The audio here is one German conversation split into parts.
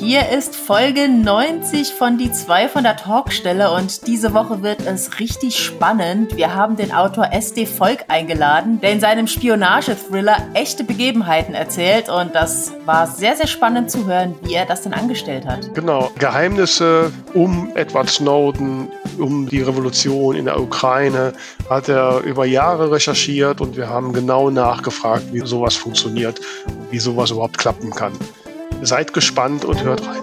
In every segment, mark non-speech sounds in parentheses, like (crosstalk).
Hier ist Folge 90 von Die 2 von der Talkstelle und diese Woche wird es richtig spannend. Wir haben den Autor SD Volk eingeladen, der in seinem Spionage-Thriller echte Begebenheiten erzählt und das war sehr, sehr spannend zu hören, wie er das denn angestellt hat. Genau, Geheimnisse um Edward Snowden, um die Revolution in der Ukraine hat er über Jahre recherchiert und wir haben genau nachgefragt, wie sowas funktioniert und wie sowas überhaupt klappen kann. Seid gespannt und hört rein.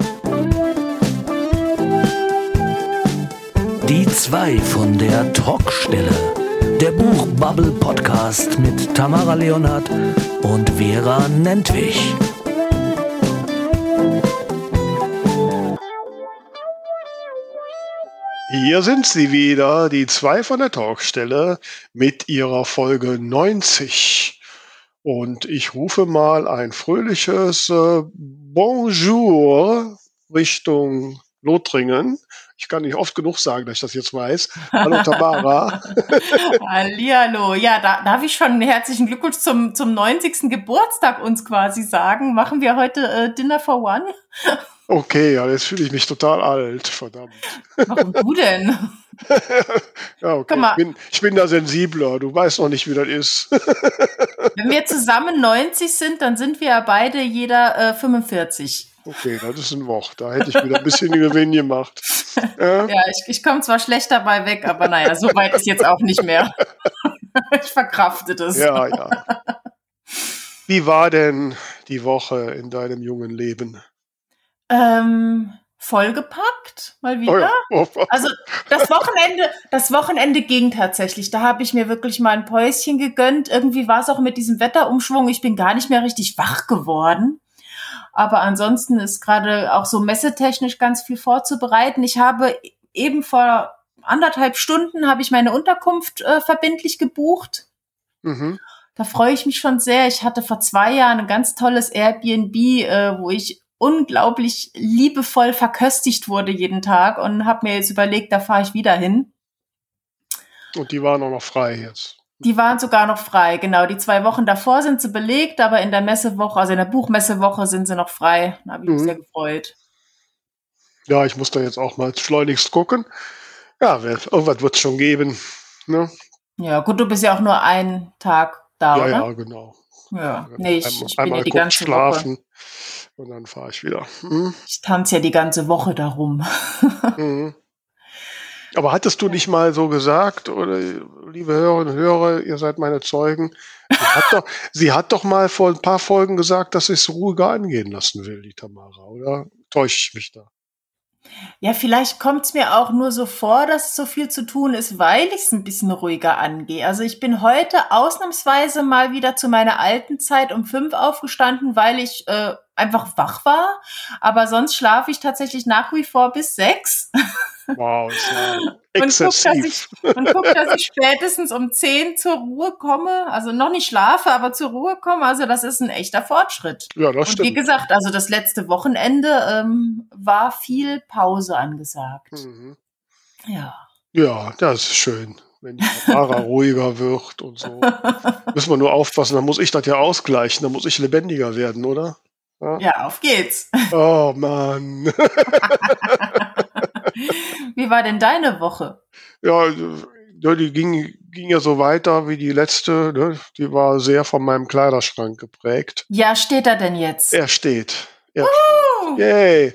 Die zwei von der Talkstelle. Der Buchbubble Podcast mit Tamara Leonhardt und Vera Nentwich. Hier sind sie wieder, die zwei von der Talkstelle mit ihrer Folge 90. Und ich rufe mal ein fröhliches äh, Bonjour Richtung Lothringen. Ich kann nicht oft genug sagen, dass ich das jetzt weiß. Hallo Tamara. (laughs) Hallihallo. Ja, da darf ich schon herzlichen Glückwunsch zum, zum 90. Geburtstag uns quasi sagen. Machen wir heute äh, Dinner for One? Okay, ja, jetzt fühle ich mich total alt, verdammt. Warum du denn? Ja, okay. Ich bin, ich bin, da sensibler. Du weißt noch nicht, wie das ist. (laughs) Wenn wir zusammen 90 sind, dann sind wir ja beide jeder äh, 45. Okay, das ist ein Wort. Da hätte ich wieder ein bisschen Gewinn gemacht. (laughs) Ja, ja ich, ich komme zwar schlecht dabei weg, aber naja, so weit ist jetzt auch nicht mehr. (laughs) ich verkrafte das. Ja, ja. Wie war denn die Woche in deinem jungen Leben? Ähm, vollgepackt, mal wieder. Oh ja. Also das Wochenende, das Wochenende ging tatsächlich. Da habe ich mir wirklich mal ein Päuschen gegönnt. Irgendwie war es auch mit diesem Wetterumschwung. Ich bin gar nicht mehr richtig wach geworden. Aber ansonsten ist gerade auch so messetechnisch ganz viel vorzubereiten. Ich habe eben vor anderthalb Stunden habe ich meine Unterkunft äh, verbindlich gebucht. Mhm. Da freue ich mich schon sehr. Ich hatte vor zwei Jahren ein ganz tolles Airbnb, äh, wo ich unglaublich liebevoll verköstigt wurde jeden Tag und habe mir jetzt überlegt, da fahre ich wieder hin. Und die waren auch noch frei jetzt. Die waren sogar noch frei, genau. Die zwei Wochen davor sind sie belegt, aber in der Messewoche, also in der Buchmessewoche sind sie noch frei. Da habe ich mich mhm. sehr gefreut. Ja, ich muss da jetzt auch mal schleunigst gucken. Ja, irgendwas wird es schon geben. Ne? Ja, gut, du bist ja auch nur einen Tag da, ja, oder? Ja, genau. Ja, nee, ich, ich bin ja die ganze schlafen. Woche. Und dann fahre ich wieder. Hm? Ich tanze ja die ganze Woche darum. mhm. (laughs) Aber hattest du nicht mal so gesagt, oder liebe Hörerinnen und Hörer, ihr seid meine Zeugen, sie hat, doch, (laughs) sie hat doch mal vor ein paar Folgen gesagt, dass sie es ruhiger angehen lassen will, die Tamara, oder täusche ich mich da? Ja, vielleicht kommt es mir auch nur so vor, dass so viel zu tun ist, weil ich es ein bisschen ruhiger angehe. Also ich bin heute ausnahmsweise mal wieder zu meiner alten Zeit um fünf aufgestanden, weil ich äh, einfach wach war. Aber sonst schlafe ich tatsächlich nach wie vor bis sechs. (laughs) Wow, ist ja exzessiv. (laughs) Und guck, dass ich, und guck, dass ich spätestens um zehn zur Ruhe komme. Also noch nicht schlafe, aber zur Ruhe komme. Also das ist ein echter Fortschritt. Ja, das und stimmt. wie gesagt, also das letzte Wochenende ähm, war viel Pause angesagt. Mhm. Ja. Ja, das ist schön wenn die Fahrer (laughs) ruhiger wird und so. Müssen wir nur aufpassen, dann muss ich das ja ausgleichen, dann muss ich lebendiger werden, oder? Ja, ja auf geht's. Oh Mann. (laughs) (laughs) wie war denn deine Woche? Ja, die ging, ging ja so weiter wie die letzte. Ne? Die war sehr von meinem Kleiderschrank geprägt. Ja, steht er denn jetzt? Er steht. Er uh! Yay!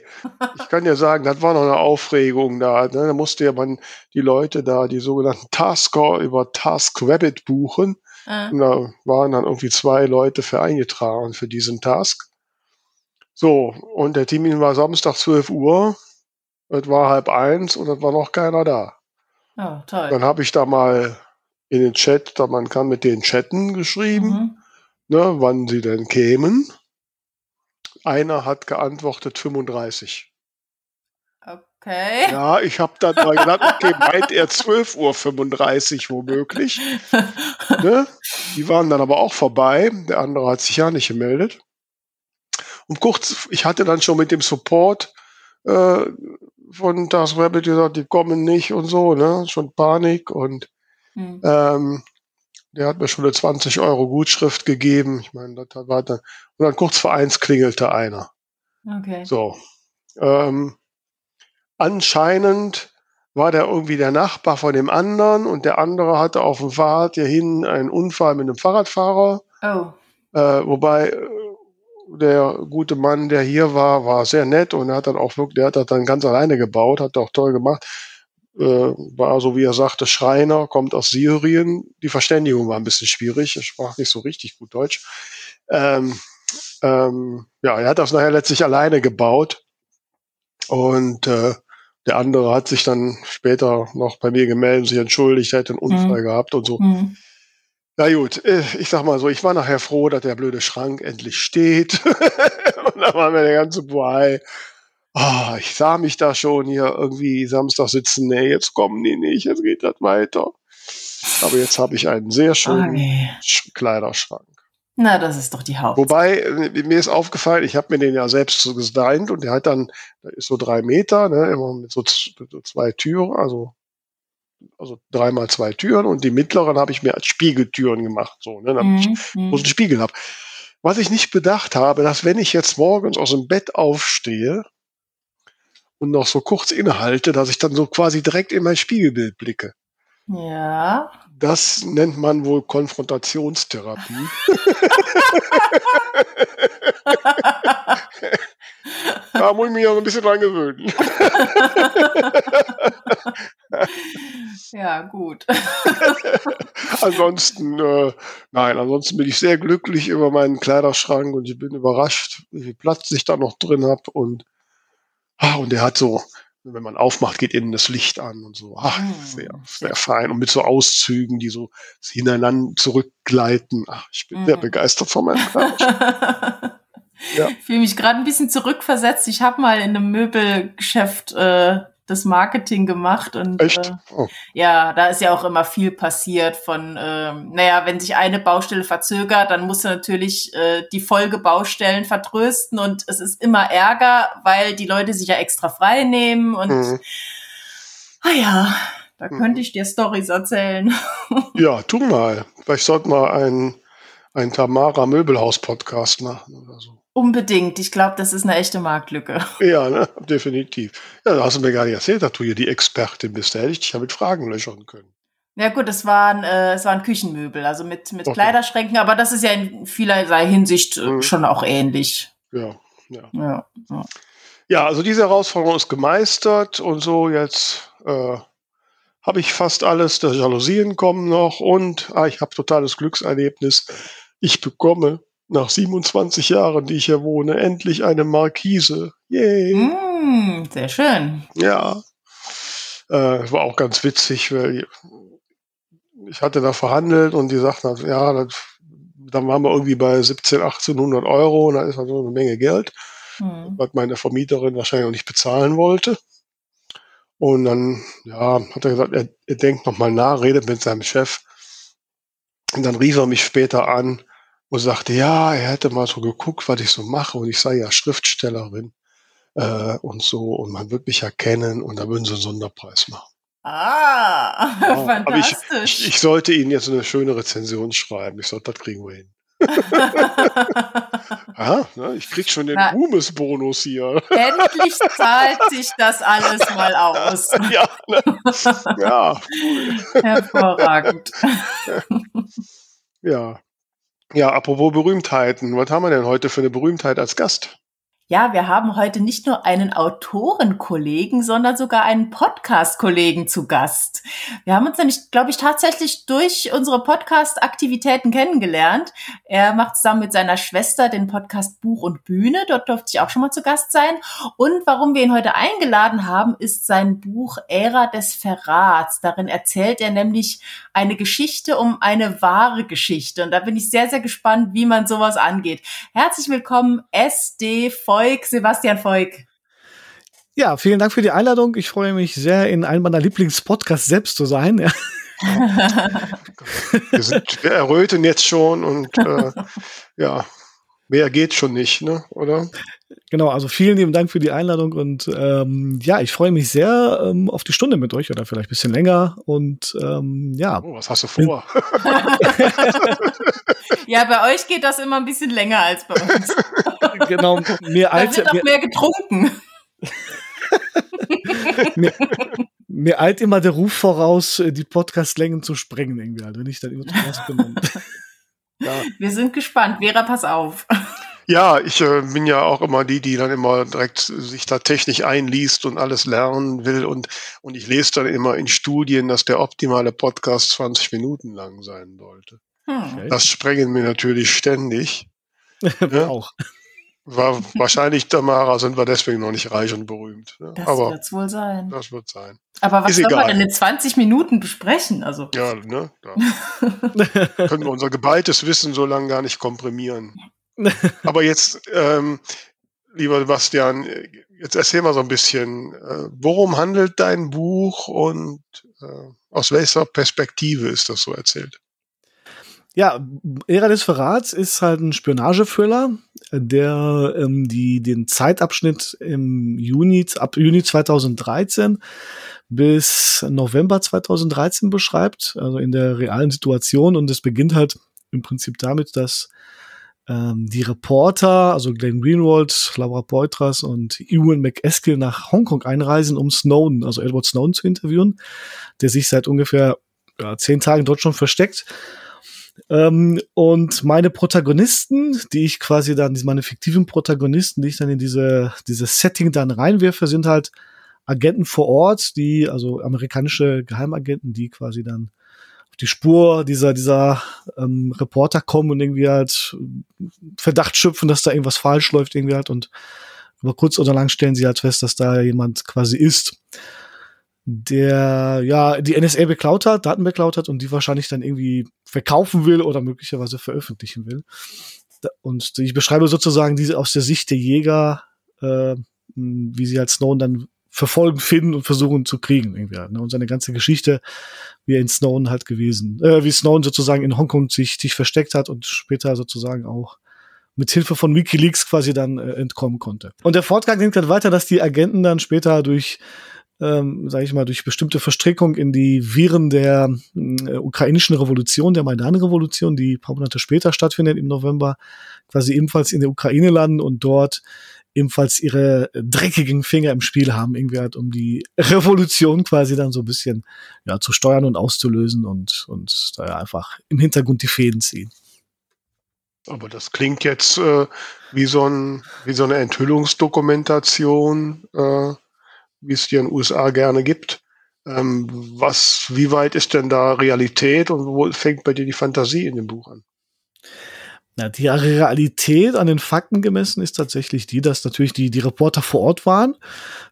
Ich kann ja sagen, das war noch eine Aufregung da. Ne? Da musste ja man die Leute da, die sogenannten Tasker über TaskRabbit buchen. Uh. Und da waren dann irgendwie zwei Leute für eingetragen für diesen Task. So, und der Termin war Samstag 12 Uhr. Es war halb eins und es war noch keiner da. Oh, toll. Dann habe ich da mal in den Chat, da man kann mit den Chatten geschrieben, mhm. ne, wann sie denn kämen. Einer hat geantwortet 35. Okay. Ja, ich habe dann mal gedacht, okay, meint er 12.35 Uhr womöglich. (laughs) ne? Die waren dann aber auch vorbei. Der andere hat sich ja nicht gemeldet. Und kurz, ich hatte dann schon mit dem Support äh, von Das Rabbit gesagt, die kommen nicht und so, ne? Schon Panik und mhm. ähm, der hat mir schon eine 20 Euro Gutschrift gegeben. Ich meine, das war dann, und dann kurz vor eins klingelte einer. Okay. So. Ähm, anscheinend war der irgendwie der Nachbar von dem anderen und der andere hatte auf dem Fahrrad hierhin einen Unfall mit einem Fahrradfahrer. Oh. Äh, wobei äh, der gute Mann, der hier war, war sehr nett und er hat dann auch wirklich, der hat das dann ganz alleine gebaut, hat auch toll gemacht. Äh, war so wie er sagte, Schreiner, kommt aus Syrien. Die Verständigung war ein bisschen schwierig, er sprach nicht so richtig gut Deutsch. Ähm, ähm, ja, er hat das nachher letztlich alleine gebaut und äh, der andere hat sich dann später noch bei mir gemeldet, sich entschuldigt, er hätte einen Unfall mhm. gehabt und so. Mhm. Na gut, äh, ich sag mal so, ich war nachher froh, dass der blöde Schrank endlich steht. (laughs) und dann war mir der ganze Boy. Ah, ich sah mich da schon hier irgendwie Samstag sitzen. Nee, jetzt kommen die nicht, jetzt geht das weiter. Aber jetzt habe ich einen sehr schönen okay. Kleiderschrank. Na, das ist doch die Haupt. Wobei, äh, mir ist aufgefallen, ich habe mir den ja selbst so designt und der hat dann, der ist so drei Meter, ne, immer mit so zwei Türen, also, also dreimal zwei Türen und die mittleren habe ich mir als Spiegeltüren gemacht, so, ne, damit mhm. ich mhm. einen Spiegel habe. Was ich nicht bedacht habe, dass wenn ich jetzt morgens aus dem Bett aufstehe und noch so kurz innehalte, dass ich dann so quasi direkt in mein Spiegelbild blicke. Ja. Das nennt man wohl Konfrontationstherapie. (laughs) (laughs) (laughs) da muss ich mich ja so ein bisschen dran gewöhnen. ja, gut. ansonsten, äh, nein, ansonsten bin ich sehr glücklich über meinen Kleiderschrank und ich bin überrascht, wie viel Platz ich da noch drin habe und, ah, und der hat so, wenn man aufmacht, geht innen das Licht an und so. Ach, hm, sehr, sehr fein. Und mit so Auszügen, die so hineinander zurückgleiten. Ach, ich bin mhm. sehr begeistert von meinem Klatsch. (laughs) ja. Ich fühle mich gerade ein bisschen zurückversetzt. Ich habe mal in einem Möbelgeschäft äh, das Marketing gemacht und Echt? Äh, oh. ja, da ist ja auch immer viel passiert von, äh, naja, wenn sich eine Baustelle verzögert, dann musst du natürlich äh, die Folgebaustellen vertrösten und es ist immer Ärger, weil die Leute sich ja extra frei nehmen und mhm. ah ja, da mhm. könnte ich dir Stories erzählen. (laughs) ja, tu mal. Vielleicht sollte mal ein, ein Tamara Möbelhaus Podcast machen oder so. Unbedingt. Ich glaube, das ist eine echte Marktlücke. (laughs) Ja, ne? definitiv. Ja, da hast du mir gar nicht erzählt, dass du hier die Expertin bist. Da hätte ich dich ja mit Fragen löchern können. Ja gut, es waren, äh, es waren Küchenmöbel, also mit, mit okay. Kleiderschränken, aber das ist ja in vielerlei Hinsicht äh, mhm. schon auch ähnlich. Ja, ja. ja, ja. Ja, also diese Herausforderung ist gemeistert und so jetzt äh, habe ich fast alles. Die Jalousien kommen noch und ah, ich habe totales Glückserlebnis. Ich bekomme nach 27 Jahren, die ich hier wohne, endlich eine Markise. Yay! Mm, sehr schön. Ja. Äh, war auch ganz witzig, weil ich hatte da verhandelt und die sagten, halt, ja, das, dann waren wir irgendwie bei 17, 1800 Euro und da ist also eine Menge Geld, hm. was meine Vermieterin wahrscheinlich auch nicht bezahlen wollte. Und dann, ja, hat er gesagt, er, er denkt nochmal nach, redet mit seinem Chef. Und dann rief er mich später an und sagte, ja, er hätte mal so geguckt, was ich so mache und ich sei ja Schriftstellerin äh, und so und man wird mich erkennen und da würden sie einen Sonderpreis machen. Ah, ja, (laughs) fantastisch. Aber ich, ich, ich, sollte Ihnen jetzt eine schöne Rezension schreiben. Ich sollte, das kriegen wir hin. (laughs) ja, ne, ich krieg schon den Ruhmesbonus hier. Endlich zahlt sich das alles mal aus. (laughs) ja, ne? ja cool. Hervorragend. ja. Ja, apropos Berühmtheiten, was haben wir denn heute für eine Berühmtheit als Gast? Ja, wir haben heute nicht nur einen Autorenkollegen, sondern sogar einen Podcast-Kollegen zu Gast. Wir haben uns nämlich, glaube ich, tatsächlich durch unsere Podcast-Aktivitäten kennengelernt. Er macht zusammen mit seiner Schwester den Podcast Buch und Bühne. Dort durfte ich auch schon mal zu Gast sein. Und warum wir ihn heute eingeladen haben, ist sein Buch Ära des Verrats. Darin erzählt er nämlich eine Geschichte um eine wahre Geschichte. Und da bin ich sehr, sehr gespannt, wie man sowas angeht. Herzlich willkommen, SD Feuk, Sebastian Feuk. Ja, vielen Dank für die Einladung. Ich freue mich sehr, in einem meiner Lieblingspodcasts selbst zu sein. (laughs) wir, sind, wir erröten jetzt schon und äh, ja, mehr geht schon nicht, ne? oder? Genau, also vielen lieben Dank für die Einladung und ähm, ja, ich freue mich sehr ähm, auf die Stunde mit euch oder vielleicht ein bisschen länger und ähm, ja. Oh, was hast du vor? (laughs) ja, bei euch geht das immer ein bisschen länger als bei uns. (laughs) genau, mir als. Da wird auch mehr getrunken. (laughs) mir, mir eilt immer der Ruf voraus, äh, die Podcastlängen zu sprengen, irgendwie, halt, wenn ich dann immer zu. Ja. Wir sind gespannt. Vera, pass auf. Ja, ich äh, bin ja auch immer die, die dann immer direkt sich da technisch einliest und alles lernen will. Und, und ich lese dann immer in Studien, dass der optimale Podcast 20 Minuten lang sein sollte. Hm. Das sprengen wir natürlich ständig. (laughs) ja? Auch. War, wahrscheinlich, Tamara, sind wir deswegen noch nicht reich und berühmt. Ne? Das wird es wohl sein. Das wird sein. Aber was soll man denn in 20 Minuten besprechen? Also. Ja, ne? Da (laughs) können wir unser geballtes Wissen so lange gar nicht komprimieren. Aber jetzt, ähm, lieber Sebastian, jetzt erzähl mal so ein bisschen, äh, worum handelt dein Buch und äh, aus welcher Perspektive ist das so erzählt? Ja, Ära des Verrats ist halt ein Spionagethriller, der ähm, die, den Zeitabschnitt im Juni, ab Juni 2013 bis November 2013 beschreibt, also in der realen Situation. Und es beginnt halt im Prinzip damit, dass ähm, die Reporter, also Glenn Greenwald, Laura Poitras und Ewan McEskill nach Hongkong einreisen, um Snowden, also Edward Snowden zu interviewen, der sich seit ungefähr ja, zehn Tagen dort schon versteckt. Ähm, und meine Protagonisten, die ich quasi dann, meine fiktiven Protagonisten, die ich dann in diese, dieses Setting dann reinwerfe, sind halt Agenten vor Ort, die, also amerikanische Geheimagenten, die quasi dann die Spur dieser, dieser ähm, Reporter kommen und irgendwie halt Verdacht schöpfen, dass da irgendwas falsch läuft irgendwie halt. Und über kurz oder lang stellen sie halt fest, dass da jemand quasi ist, der ja die NSA beklaut hat, Daten beklaut hat und die wahrscheinlich dann irgendwie verkaufen will oder möglicherweise veröffentlichen will. Und ich beschreibe sozusagen diese aus der Sicht der Jäger, äh, wie sie halt Snowden dann verfolgen, finden und versuchen zu kriegen irgendwie halt, ne? Und seine ganze Geschichte, wie er in Snowden halt gewesen, äh, wie Snowden sozusagen in Hongkong sich, sich versteckt hat und später sozusagen auch mit Hilfe von WikiLeaks quasi dann äh, entkommen konnte. Und der Fortgang ging dann weiter, dass die Agenten dann später durch ähm, sage ich mal, durch bestimmte Verstrickung in die Viren der äh, ukrainischen Revolution, der Maidan-Revolution, die paar Monate später stattfindet im November, quasi ebenfalls in der Ukraine landen und dort ebenfalls ihre dreckigen Finger im Spiel haben, irgendwie halt, um die Revolution quasi dann so ein bisschen ja, zu steuern und auszulösen und, und da ja einfach im Hintergrund die Fäden ziehen. Aber das klingt jetzt äh, wie, so ein, wie so eine Enthüllungsdokumentation, äh, wie es dir in den USA gerne gibt. Ähm, was, wie weit ist denn da Realität und wo fängt bei dir die Fantasie in dem Buch an? Na, die Realität an den Fakten gemessen ist tatsächlich die, dass natürlich die, die Reporter vor Ort waren,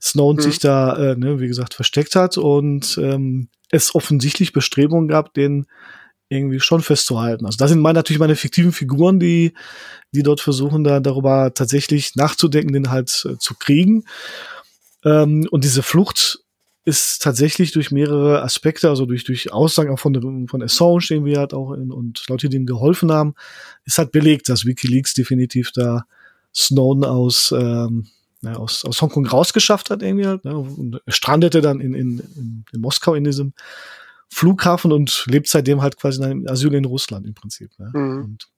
Snowden mhm. sich da, äh, ne, wie gesagt, versteckt hat und ähm, es offensichtlich Bestrebungen gab, den irgendwie schon festzuhalten. Also da sind meine, natürlich meine fiktiven Figuren, die, die dort versuchen, da darüber tatsächlich nachzudenken, den halt äh, zu kriegen. Ähm, und diese Flucht ist tatsächlich durch mehrere Aspekte, also durch, durch Aussagen auch von, von Assange, den wir halt auch in, und Leute, die ihm geholfen haben, ist halt belegt, dass WikiLeaks definitiv da Snowden aus, ähm, ja, aus, aus Hongkong rausgeschafft hat irgendwie halt, ne, und strandete dann in, in, in, in Moskau in diesem Flughafen und lebt seitdem halt quasi in einem Asyl in Russland im Prinzip. Ne? Mhm. Und,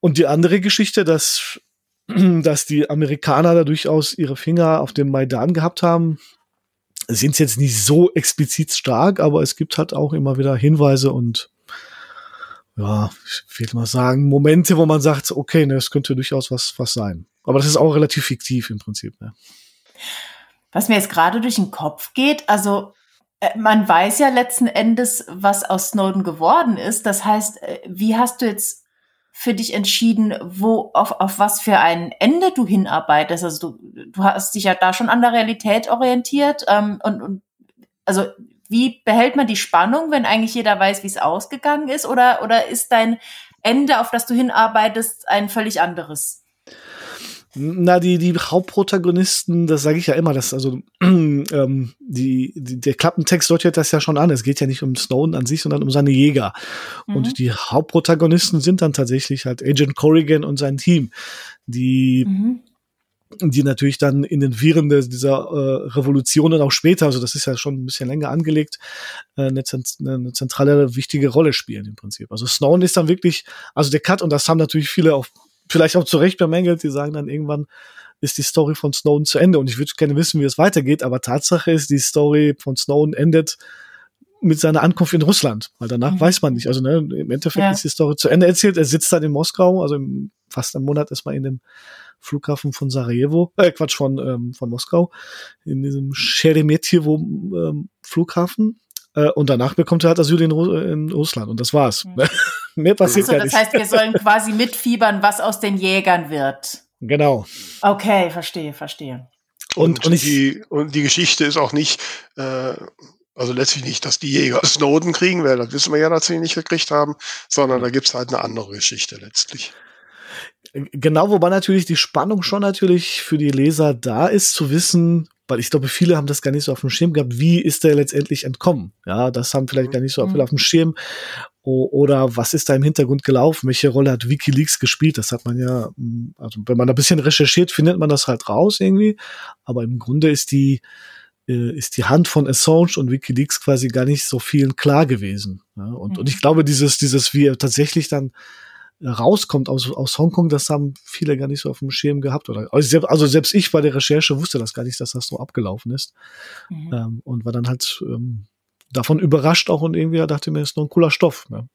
und die andere Geschichte, dass (clears throat) dass die Amerikaner da durchaus ihre Finger auf dem Maidan gehabt haben, sind jetzt nicht so explizit stark, aber es gibt halt auch immer wieder Hinweise und ja, ich will mal sagen, Momente, wo man sagt, okay, ne, das könnte durchaus was, was sein. Aber das ist auch relativ fiktiv im Prinzip. Ne? Was mir jetzt gerade durch den Kopf geht, also äh, man weiß ja letzten Endes, was aus Snowden geworden ist. Das heißt, äh, wie hast du jetzt für dich entschieden, wo auf, auf was für ein Ende du hinarbeitest? Also du, du hast dich ja da schon an der Realität orientiert ähm, und, und also wie behält man die Spannung, wenn eigentlich jeder weiß, wie es ausgegangen ist? Oder, oder ist dein Ende, auf das du hinarbeitest, ein völlig anderes? Na, die, die Hauptprotagonisten, das sage ich ja immer, das, also (clears throat) ähm, die, die, der Klappentext deutet das ja schon an. Es geht ja nicht um Snowden an sich, sondern um seine Jäger. Mhm. Und die Hauptprotagonisten sind dann tatsächlich halt Agent Corrigan und sein Team, die mhm die natürlich dann in den Viren dieser äh, Revolution und auch später, also das ist ja schon ein bisschen länger angelegt, äh, eine, eine zentrale, wichtige Rolle spielen im Prinzip. Also Snowden ist dann wirklich, also der Cut, und das haben natürlich viele auch vielleicht auch zu Recht bemängelt, die sagen dann irgendwann, ist die Story von Snowden zu Ende. Und ich würde gerne wissen, wie es weitergeht, aber Tatsache ist, die Story von Snowden endet mit seiner Ankunft in Russland, weil danach mhm. weiß man nicht. Also ne, im Endeffekt ja. ist die Story zu Ende erzählt. Er sitzt dann in Moskau, also im, fast einen Monat ist man in dem Flughafen von Sarajevo, äh, Quatsch, von, ähm, von Moskau, in diesem Sheremetyevo ähm, Flughafen. Äh, und danach bekommt er halt Asyl in, Ru in Russland und das war's. Mhm. (laughs) Mehr passiert also, gar nicht. Das heißt, wir sollen quasi mitfiebern, was aus den Jägern wird. Genau. Okay, verstehe, verstehe. Und, und, und, die, und die Geschichte ist auch nicht, äh, also letztlich nicht, dass die Jäger Snowden kriegen, weil das wissen wir ja, dass sie ihn nicht gekriegt haben, sondern da gibt's halt eine andere Geschichte letztlich. Genau, wobei natürlich die Spannung schon natürlich für die Leser da ist, zu wissen, weil ich glaube, viele haben das gar nicht so auf dem Schirm gehabt, wie ist der letztendlich entkommen? Ja, das haben vielleicht gar nicht so mhm. viele auf dem Schirm. Oder was ist da im Hintergrund gelaufen? Welche Rolle hat WikiLeaks gespielt? Das hat man ja, hm, also wenn man ein bisschen recherchiert, findet man das halt raus irgendwie. Aber im Grunde ist die, äh, ist die Hand von Assange und WikiLeaks quasi gar nicht so vielen klar gewesen. Ja, und, mhm. und ich glaube, dieses, dieses, wie er tatsächlich dann rauskommt aus, aus Hongkong, das haben viele gar nicht so auf dem Schirm gehabt. Oder, also selbst ich bei der Recherche wusste das gar nicht, dass das so abgelaufen ist. Mhm. Ähm, und war dann halt ähm, davon überrascht auch und irgendwie dachte mir, ist noch ein cooler Stoff. Ne?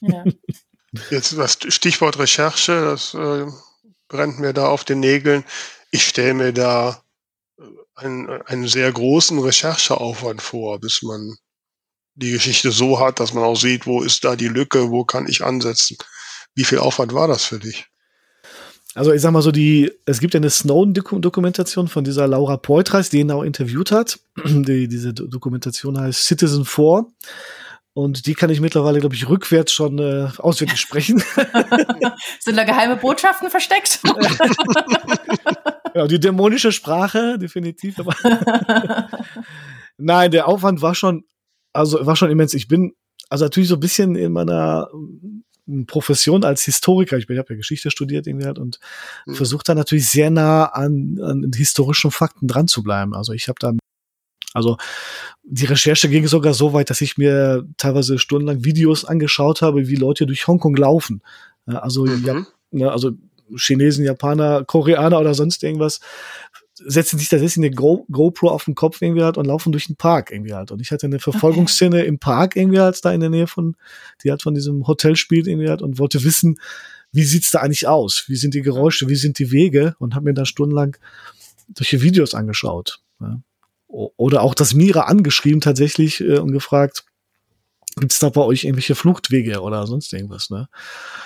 Ja. (laughs) Jetzt das Stichwort Recherche, das äh, brennt mir da auf den Nägeln. Ich stelle mir da äh, einen, einen sehr großen Rechercheaufwand vor, bis man die Geschichte so hat, dass man auch sieht, wo ist da die Lücke, wo kann ich ansetzen. Wie viel Aufwand war das für dich? Also ich sag mal so, die, es gibt ja eine Snowden-Dokumentation von dieser Laura Poitras, die ihn auch interviewt hat. (clears throat) Die, diese Dokumentation heißt Citizen 4. Und die kann ich mittlerweile, glaube ich, rückwärts schon äh, auswendig sprechen. (laughs) Sind da geheime Botschaften versteckt? ja, die dämonische Sprache, definitiv. Aber (laughs) Nein, der Aufwand war schon, also war schon immens. Ich bin also natürlich so ein bisschen in meiner Profession als Historiker, ich, ich habe ja Geschichte studiert irgendwie halt und mhm. versucht da natürlich sehr nah an, an historischen Fakten dran zu bleiben. Also ich habe dann also die Recherche ging sogar so weit, dass ich mir teilweise stundenlang Videos angeschaut habe, wie Leute durch Hongkong laufen. Also, mhm. ja, also Chinesen, Japaner, Koreaner oder sonst irgendwas setzen sich tatsächlich eine Go GoPro auf den Kopf irgendwie halt und laufen durch den Park irgendwie halt. Und ich hatte eine Verfolgungsszene okay. im Park irgendwie halt da in der Nähe von, die halt von diesem Hotel spielt irgendwie halt und wollte wissen, wie sieht's da eigentlich aus? Wie sind die Geräusche? Wie sind die Wege? Und habe mir da stundenlang solche Videos angeschaut. Ja. Oder auch das Mira angeschrieben tatsächlich äh, und gefragt, Gibt es da bei euch irgendwelche Fluchtwege oder sonst irgendwas, ne?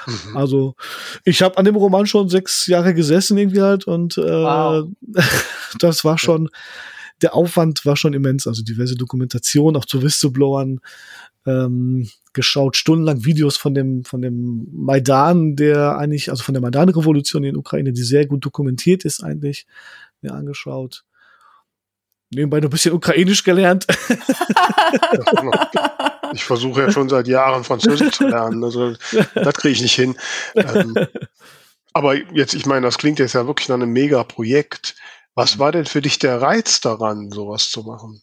Mhm. Also, ich habe an dem Roman schon sechs Jahre gesessen irgendwie halt und äh, wow. (laughs) das war schon, der Aufwand war schon immens, also diverse Dokumentationen, auch zu Whistleblowern, ähm, geschaut, stundenlang Videos von dem, von dem Maidan, der eigentlich, also von der Maidan-Revolution in Ukraine, die sehr gut dokumentiert ist eigentlich, mir angeschaut. Nebenbei noch ein bisschen Ukrainisch gelernt. (laughs) (laughs) Ich versuche ja schon seit Jahren Französisch zu lernen. Also das kriege ich nicht hin. Ähm, aber jetzt, ich meine, das klingt jetzt ja wirklich nach einem Mega-Projekt. Was war denn für dich der Reiz daran, sowas zu machen?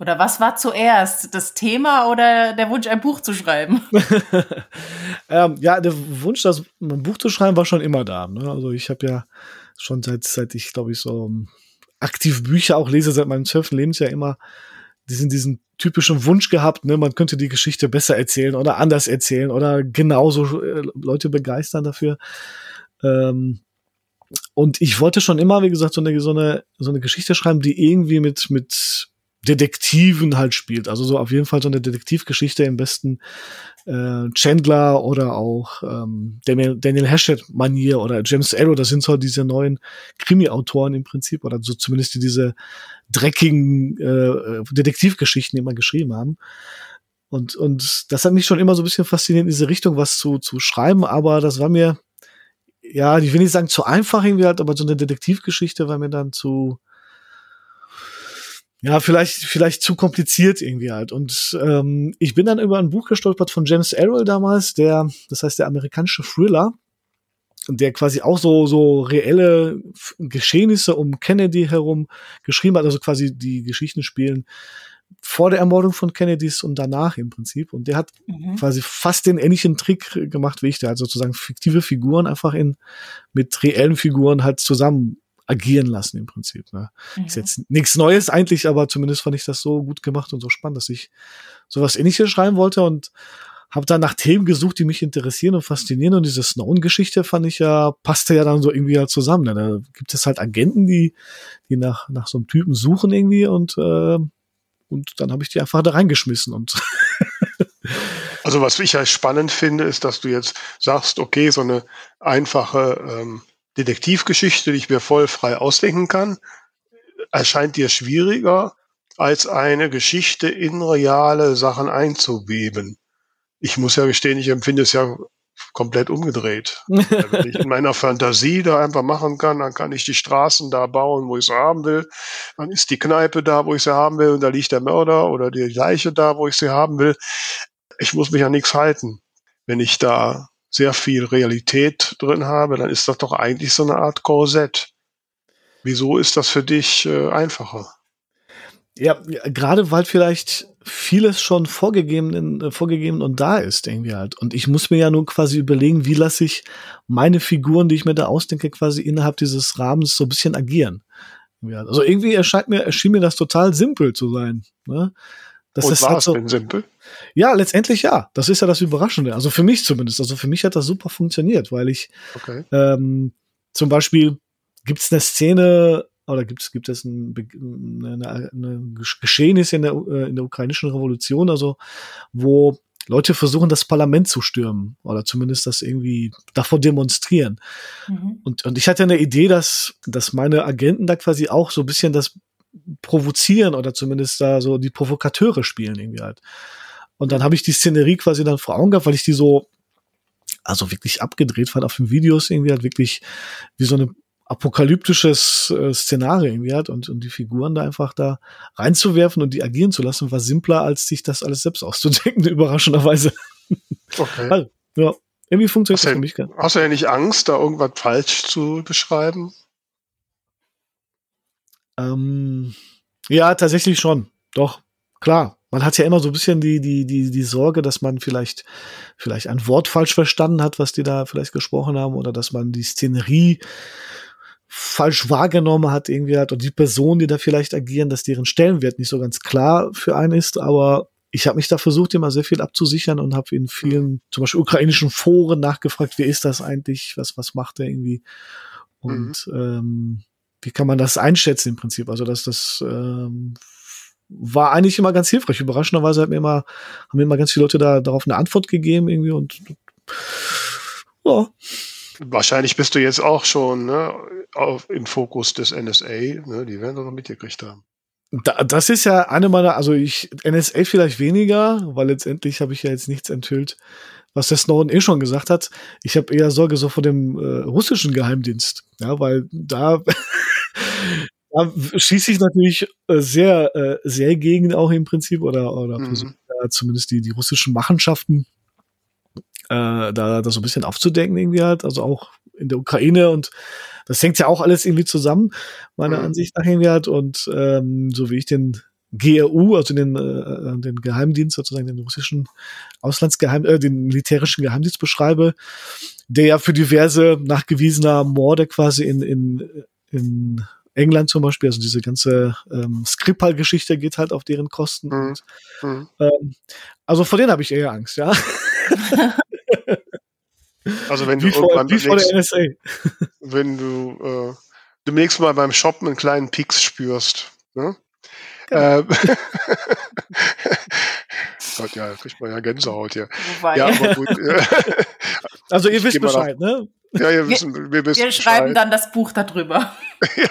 Oder was war zuerst? Das Thema oder der Wunsch, ein Buch zu schreiben? (laughs) ähm, ja, der Wunsch, das, ein Buch zu schreiben, war schon immer da. Ne? Also ich habe ja schon seit, seit ich, glaube ich, so aktiv Bücher auch lese, seit meinem zwölften Lebensjahr immer diesen, diesen typischen Wunsch gehabt, ne, man könnte die Geschichte besser erzählen oder anders erzählen oder genauso äh, Leute begeistern dafür. Ähm, und ich wollte schon immer, wie gesagt, so eine, so eine, so eine Geschichte schreiben, die irgendwie mit, mit Detektiven halt spielt. Also so auf jeden Fall so eine Detektivgeschichte im besten äh, Chandler oder auch ähm, Daniel, Daniel Hachette-Manier oder James Arrow, das sind so diese neuen Krimi-Autoren im Prinzip oder so zumindest die diese dreckigen äh, Detektivgeschichten immer geschrieben haben. Und, und das hat mich schon immer so ein bisschen fasziniert, in diese Richtung was zu, zu schreiben, aber das war mir, ja, ich will nicht sagen zu einfach irgendwie halt, aber so eine Detektivgeschichte war mir dann zu, ja, vielleicht, vielleicht zu kompliziert irgendwie halt. Und ähm, ich bin dann über ein Buch gestolpert von James Arrow damals, der, das heißt der amerikanische Thriller, der quasi auch so, so reelle Geschehnisse um Kennedy herum geschrieben hat, also quasi die Geschichten spielen vor der Ermordung von Kennedys und danach im Prinzip. Und der hat mhm. quasi fast den ähnlichen Trick gemacht wie ich, der hat sozusagen fiktive Figuren einfach in, mit reellen Figuren halt zusammen agieren lassen im Prinzip. Ne? Mhm. Ist jetzt nichts Neues eigentlich, aber zumindest fand ich das so gut gemacht und so spannend, dass ich sowas ähnliches schreiben wollte und habe dann nach Themen gesucht, die mich interessieren und faszinieren. Und diese Snowden-Geschichte fand ich ja, passte ja dann so irgendwie halt zusammen. Ne? Da gibt es halt Agenten, die, die nach, nach so einem Typen suchen irgendwie und, äh, und dann habe ich die einfach da reingeschmissen und Also was ich ja spannend finde, ist, dass du jetzt sagst, okay, so eine einfache ähm, Detektivgeschichte, die ich mir voll frei ausdenken kann, erscheint dir schwieriger, als eine Geschichte in reale Sachen einzuweben. Ich muss ja gestehen, ich empfinde es ja komplett umgedreht. Wenn ich in meiner Fantasie da einfach machen kann, dann kann ich die Straßen da bauen, wo ich sie haben will. Dann ist die Kneipe da, wo ich sie haben will, und da liegt der Mörder oder die Leiche da, wo ich sie haben will. Ich muss mich an nichts halten. Wenn ich da sehr viel Realität drin habe, dann ist das doch eigentlich so eine Art Korsett. Wieso ist das für dich äh, einfacher? Ja, gerade weil vielleicht vieles schon vorgegeben, äh, vorgegeben und da ist irgendwie halt. Und ich muss mir ja nur quasi überlegen, wie lasse ich meine Figuren, die ich mir da ausdenke, quasi innerhalb dieses Rahmens so ein bisschen agieren. Also irgendwie erscheint mir, erschien mir das total simpel zu sein. Ne? Das und ist war halt so, denn simpel? Ja, letztendlich ja. Das ist ja das Überraschende. Also für mich zumindest. Also für mich hat das super funktioniert, weil ich okay. ähm, zum Beispiel gibt es eine Szene oder gibt es gibt es ein, eine, eine Geschehnis in der, äh, in der ukrainischen Revolution, also wo Leute versuchen, das Parlament zu stürmen oder zumindest das irgendwie davor demonstrieren. Mhm. Und, und ich hatte eine Idee, dass, dass meine Agenten da quasi auch so ein bisschen das provozieren oder zumindest da so die Provokateure spielen irgendwie halt. Und dann habe ich die Szenerie quasi dann vor Augen gehabt, weil ich die so also wirklich abgedreht fand auf den Videos irgendwie halt wirklich wie so eine apokalyptisches äh, Szenario irgendwie hat und, und die Figuren da einfach da reinzuwerfen und die agieren zu lassen, war simpler, als sich das alles selbst auszudenken, (laughs) überraschenderweise. Okay. Also, ja, irgendwie funktioniert hast das für mich. Hast du ja nicht Angst, da irgendwas falsch zu beschreiben? Ähm, ja, tatsächlich schon. Doch, klar. Man hat ja immer so ein bisschen die, die, die, die Sorge, dass man vielleicht, vielleicht ein Wort falsch verstanden hat, was die da vielleicht gesprochen haben, oder dass man die Szenerie falsch wahrgenommen hat, irgendwie hat, und die Personen, die da vielleicht agieren, dass deren Stellenwert nicht so ganz klar für einen ist, aber ich habe mich da versucht, immer sehr viel abzusichern und habe in vielen, zum Beispiel ukrainischen Foren nachgefragt, wie ist das eigentlich, was, was macht er irgendwie? Und mhm. ähm, wie kann man das einschätzen im Prinzip? Also, dass das ähm, war eigentlich immer ganz hilfreich. Überraschenderweise hat mir immer, haben mir immer ganz viele Leute da darauf eine Antwort gegeben irgendwie und ja. Wahrscheinlich bist du jetzt auch schon ne, auf, im Fokus des NSA. Ne, die werden doch noch mitgekriegt haben. Da, das ist ja eine meiner, also ich, NSA vielleicht weniger, weil letztendlich habe ich ja jetzt nichts enthüllt, was der Snowden eh schon gesagt hat. Ich habe eher Sorge so vor dem äh, russischen Geheimdienst, ja, weil da, (laughs) da schieße ich natürlich äh, sehr, äh, sehr gegen auch im Prinzip oder, oder mhm. zumindest die, die russischen Machenschaften äh, da, da so ein bisschen aufzudenken irgendwie halt, also auch in der Ukraine und das hängt ja auch alles irgendwie zusammen, meiner mhm. Ansicht nach irgendwie halt und ähm, so wie ich den GRU, also den, äh, den Geheimdienst, sozusagen den russischen Auslandsgeheim, äh, den militärischen Geheimdienst beschreibe, der ja für diverse nachgewiesener Morde quasi in, in, in England zum Beispiel, also diese ganze ähm, Skripal-Geschichte geht halt auf deren Kosten. Mhm. Und, mhm. ähm, also vor denen habe ich eher Angst, ja. (laughs) Also wenn wie du vor, irgendwann wie vor der NSA. wenn du äh, demnächst mal beim Shoppen einen kleinen Pix spürst, ne? Ähm, (laughs) Gott, ja, kriegt man ja Gänsehaut hier. Wobei. Ja, aber gut. (laughs) also ihr wisst Bescheid, ne? Ja, ihr wissen, wir, wir wissen Wir schreiben Bescheid. dann das Buch darüber. ja.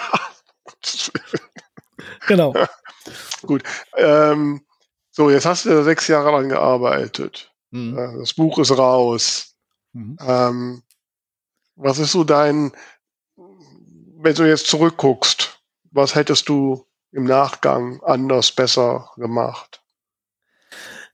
(laughs) genau. (laughs) gut. Ähm, so, jetzt hast du sechs Jahre lang gearbeitet. Mhm. Das Buch ist raus. Mhm. Ähm, was ist so dein, wenn du jetzt zurückguckst, was hättest du im Nachgang anders, besser gemacht?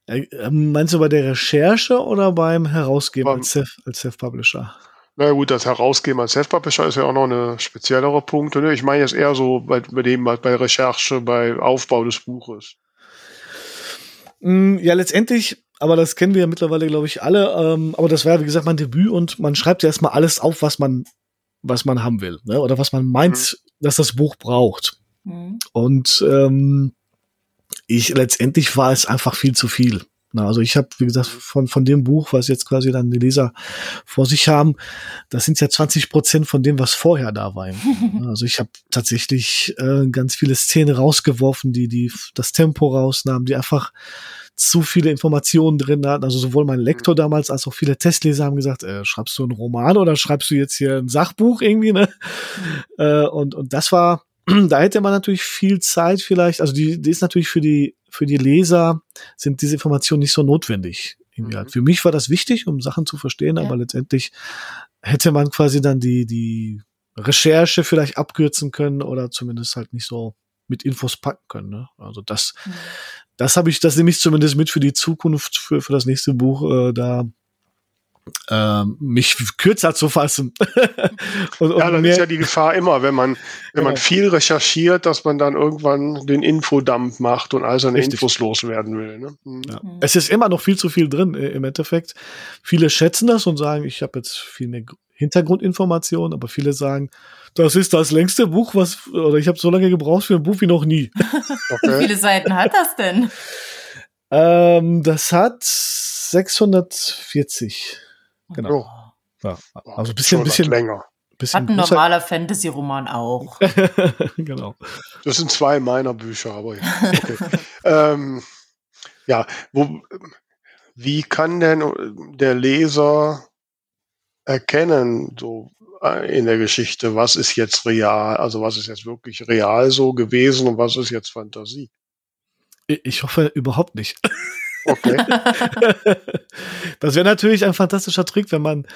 Äh, ähm, meinst du bei der Recherche oder beim Herausgeben beim, als Self-Publisher? Na gut, das Herausgeben als Self-Publisher ist ja auch noch eine speziellere Punkt. Ne? Ich meine jetzt eher so bei, bei dem, bei Recherche, bei Aufbau des Buches. Mm, ja, letztendlich, aber das kennen wir ja mittlerweile, glaube ich, alle. Ähm, aber das war ja, wie gesagt, mein Debüt und man schreibt ja erstmal alles auf, was man, was man haben will, ne? Oder was man meint, mhm dass das Buch braucht. Mhm. Und ähm, ich letztendlich war es einfach viel zu viel. Na, also ich habe, wie gesagt, von, von dem Buch, was jetzt quasi dann die Leser vor sich haben, das sind ja 20 Prozent von dem, was vorher da war. (laughs) also ich habe tatsächlich äh, ganz viele Szenen rausgeworfen, die, die das Tempo rausnahmen, die einfach zu viele Informationen drin hatten. Also sowohl mein Lektor damals als auch viele Testleser haben gesagt, äh, schreibst du einen Roman oder schreibst du jetzt hier ein Sachbuch irgendwie, ne? Mhm. Äh, und, und das war, (clears throat) da hätte man natürlich viel Zeit vielleicht, also die, die ist natürlich für die, für die Leser sind diese Informationen nicht so notwendig. Mhm. Halt. Für mich war das wichtig, um Sachen zu verstehen, ja. aber letztendlich hätte man quasi dann die, die Recherche vielleicht abkürzen können oder zumindest halt nicht so mit Infos packen können. Ne? Also das, mhm das habe ich, das nehme ich zumindest mit für die Zukunft, für, für das nächste Buch, äh, da äh, mich kürzer zu fassen. und, und ja, dann ist ja die Gefahr immer, wenn man, wenn man viel recherchiert, dass man dann irgendwann den Infodump macht und all seine Richtig. Infos loswerden will. Ne? Mhm. Ja. Es ist immer noch viel zu viel drin äh, im Endeffekt. Viele schätzen das und sagen, ich habe jetzt viel mehr Hintergrundinformationen, aber viele sagen, das ist das längste Buch, was, oder ich habe so lange gebraucht für ein Buch wie noch nie. (laughs) Okay. Wie viele Seiten hat das denn? Ähm, das hat 640. Genau. Oh. Ja, also ein bisschen, bisschen länger. Bisschen hat ein normaler Fantasy-Roman auch. (laughs) genau. Das sind zwei meiner Bücher, aber ja. Okay. (laughs) ähm, ja, wo, wie kann denn der Leser erkennen, so äh, in der Geschichte, was ist jetzt real, also was ist jetzt wirklich real so gewesen und was ist jetzt Fantasie? Ich hoffe überhaupt nicht. (laughs) Okay. (laughs) das wäre natürlich ein fantastischer Trick, wenn man,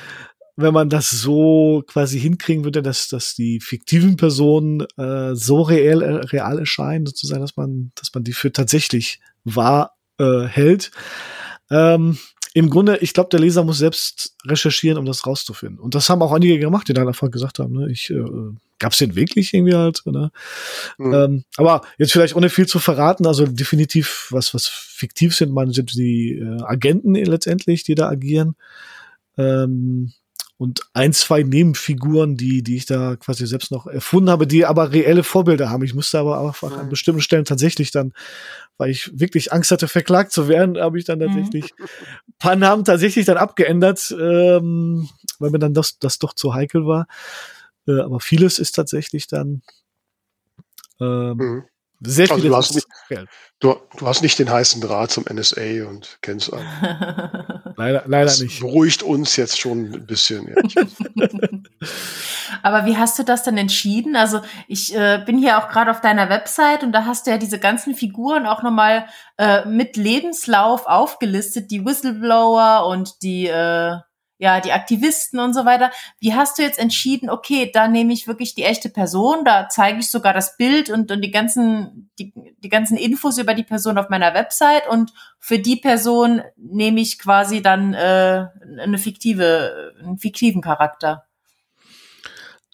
wenn man das so quasi hinkriegen würde, dass, dass die fiktiven Personen äh, so real, äh, real erscheinen, sozusagen, dass man, dass man die für tatsächlich wahr äh, hält. Ähm, im Grunde, ich glaube, der Leser muss selbst recherchieren, um das rauszufinden. Und das haben auch einige gemacht, die dann einfach gesagt haben, ne, ich äh, gab's den wirklich irgendwie halt, ne? Mhm. Ähm, aber jetzt vielleicht ohne viel zu verraten, also definitiv was was fiktiv sind, man sind die äh, Agenten letztendlich, die da agieren. Ähm, und ein, zwei Nebenfiguren, die, die ich da quasi selbst noch erfunden habe, die aber reelle Vorbilder haben. Ich musste aber einfach an mhm. bestimmten Stellen tatsächlich dann, weil ich wirklich Angst hatte, verklagt zu werden, habe ich dann mhm. tatsächlich mhm. paar Namen tatsächlich dann abgeändert, ähm, weil mir dann das, das doch zu heikel war. Äh, aber vieles ist tatsächlich dann ähm, mhm. Sehr also du, hast nicht, du, du, hast nicht den heißen Draht zum NSA und kennst (laughs) einen. leider, leider das nicht. Beruhigt uns jetzt schon ein bisschen. (laughs) Aber wie hast du das denn entschieden? Also ich äh, bin hier auch gerade auf deiner Website und da hast du ja diese ganzen Figuren auch nochmal äh, mit Lebenslauf aufgelistet, die Whistleblower und die äh, ja, die Aktivisten und so weiter. Wie hast du jetzt entschieden, okay, da nehme ich wirklich die echte Person, da zeige ich sogar das Bild und, und die ganzen, die, die ganzen Infos über die Person auf meiner Website und für die Person nehme ich quasi dann äh, eine fiktive, einen fiktiven Charakter.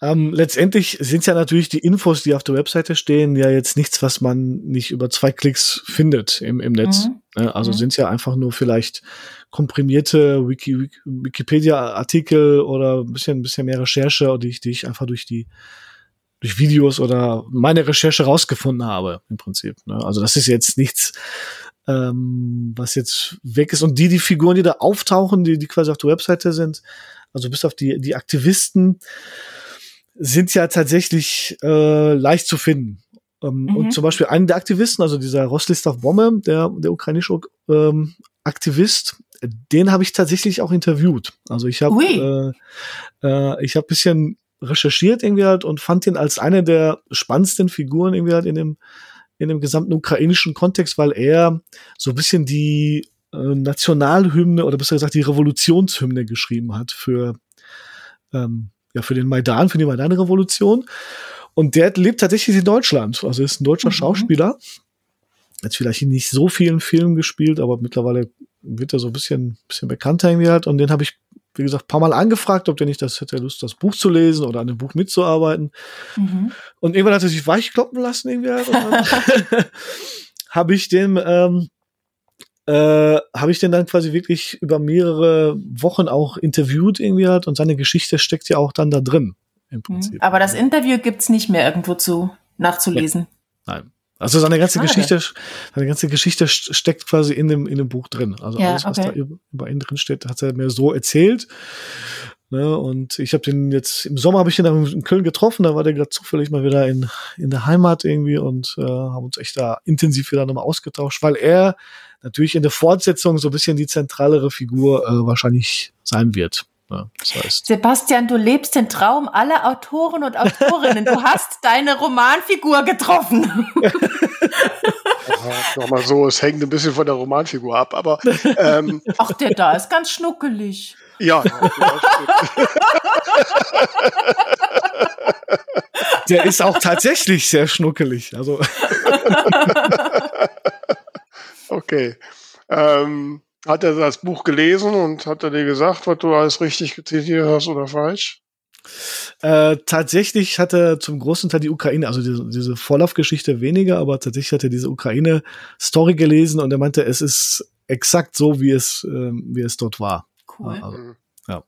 Ähm, letztendlich sind ja natürlich die Infos, die auf der Webseite stehen, ja jetzt nichts, was man nicht über zwei Klicks findet im, im Netz. Mhm. Ne? Also mhm. sind ja einfach nur vielleicht komprimierte Wiki, Wikipedia-Artikel oder ein bisschen, ein bisschen mehr Recherche, die ich, die ich einfach durch die durch Videos oder meine Recherche rausgefunden habe, im Prinzip. Ne? Also das ist jetzt nichts, ähm, was jetzt weg ist. Und die, die Figuren, die da auftauchen, die, die quasi auf der Webseite sind, also bis auf die, die Aktivisten, sind ja tatsächlich äh, leicht zu finden. Ähm, mhm. Und zum Beispiel einen der Aktivisten, also dieser Rostislav Bomme, der, der ukrainische ähm, Aktivist, den habe ich tatsächlich auch interviewt. Also ich habe äh, äh, ich habe bisschen recherchiert irgendwie halt und fand ihn als eine der spannendsten Figuren irgendwie halt in dem in dem gesamten ukrainischen Kontext, weil er so ein bisschen die äh, Nationalhymne oder besser gesagt die Revolutionshymne geschrieben hat für ähm, ja, für den Maidan, für die Maidan-Revolution. Und der lebt tatsächlich in Deutschland. Also ist ein deutscher mhm. Schauspieler. Jetzt vielleicht in nicht so vielen Filmen gespielt, aber mittlerweile wird er so ein bisschen, bisschen bekannter irgendwie halt. Und den habe ich, wie gesagt, paar Mal angefragt, ob der nicht das hätte Lust, das Buch zu lesen oder an dem Buch mitzuarbeiten. Mhm. Und irgendwann hat er sich weichkloppen lassen irgendwie halt. Und dann (laughs) habe ich dem ähm, äh, habe ich den dann quasi wirklich über mehrere Wochen auch interviewt irgendwie halt und seine Geschichte steckt ja auch dann da drin. im Prinzip. Aber das Interview gibt's nicht mehr irgendwo zu nachzulesen. Nein. Also seine ganze Schade. Geschichte, seine ganze Geschichte steckt quasi in dem, in dem Buch drin. Also ja, alles, was okay. da über ihn drin steht, hat er mir so erzählt. Ne, und ich habe den jetzt im Sommer habe ich ihn dann in Köln getroffen, da war der gerade zufällig mal wieder in, in der Heimat irgendwie und äh, haben uns echt da intensiv wieder nochmal ausgetauscht, weil er natürlich in der Fortsetzung so ein bisschen die zentralere Figur äh, wahrscheinlich sein wird. Ja, das heißt. Sebastian, du lebst den Traum aller Autoren und Autorinnen. Du hast deine Romanfigur getroffen. Nochmal so, es hängt ein bisschen von der Romanfigur ab, aber. Ähm, Ach, der da ist ganz schnuckelig. Ja. der ist auch tatsächlich sehr schnuckelig. Also. (laughs) okay. Ähm, hat er das Buch gelesen und hat er dir gesagt, was du alles richtig zitiert hast oder falsch? Äh, tatsächlich hat er zum großen Teil die Ukraine, also diese, diese Vorlaufgeschichte weniger, aber tatsächlich hat er diese Ukraine-Story gelesen und er meinte, es ist exakt so, wie es, äh, wie es dort war. Cool. Also, mhm. ja.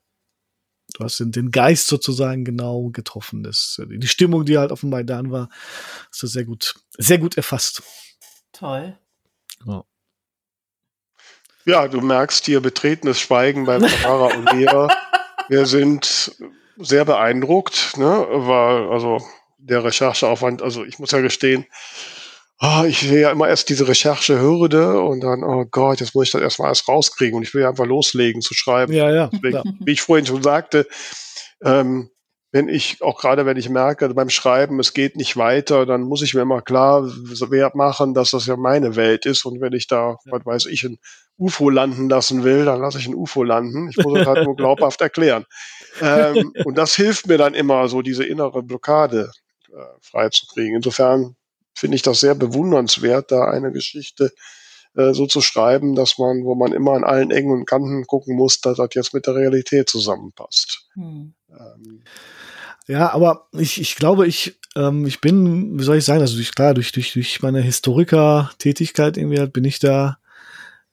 Du hast den, den Geist sozusagen genau getroffen. Das, die Stimmung, die halt auf dem Maidan war, hast du sehr gut, sehr gut erfasst. Toll. Ja. Ja, du merkst hier betretenes Schweigen bei Tamara und mir. Wir sind sehr beeindruckt, ne? War also der Rechercheaufwand, also ich muss ja gestehen, oh, ich sehe ja immer erst diese Recherchehürde und dann, oh Gott, jetzt muss ich das erstmal erst rauskriegen und ich will ja einfach loslegen zu schreiben. Ja, ja. Deswegen, wie ich vorhin schon sagte, ähm, wenn ich, auch gerade wenn ich merke, beim Schreiben, es geht nicht weiter, dann muss ich mir immer klar machen, dass das ja meine Welt ist. Und wenn ich da, was weiß ich, ein UFO landen lassen will, dann lasse ich ein UFO landen. Ich muss es halt nur (laughs) glaubhaft erklären. Ähm, und das hilft mir dann immer, so diese innere Blockade äh, freizukriegen. Insofern finde ich das sehr bewundernswert, da eine Geschichte äh, so zu schreiben, dass man, wo man immer an allen Ecken und Kanten gucken muss, dass das jetzt mit der Realität zusammenpasst. Hm. Ähm, ja, aber ich, ich glaube, ich, ähm, ich bin, wie soll ich sagen, also durch, klar, durch, durch, durch meine Historiker-Tätigkeit irgendwie halt bin ich da,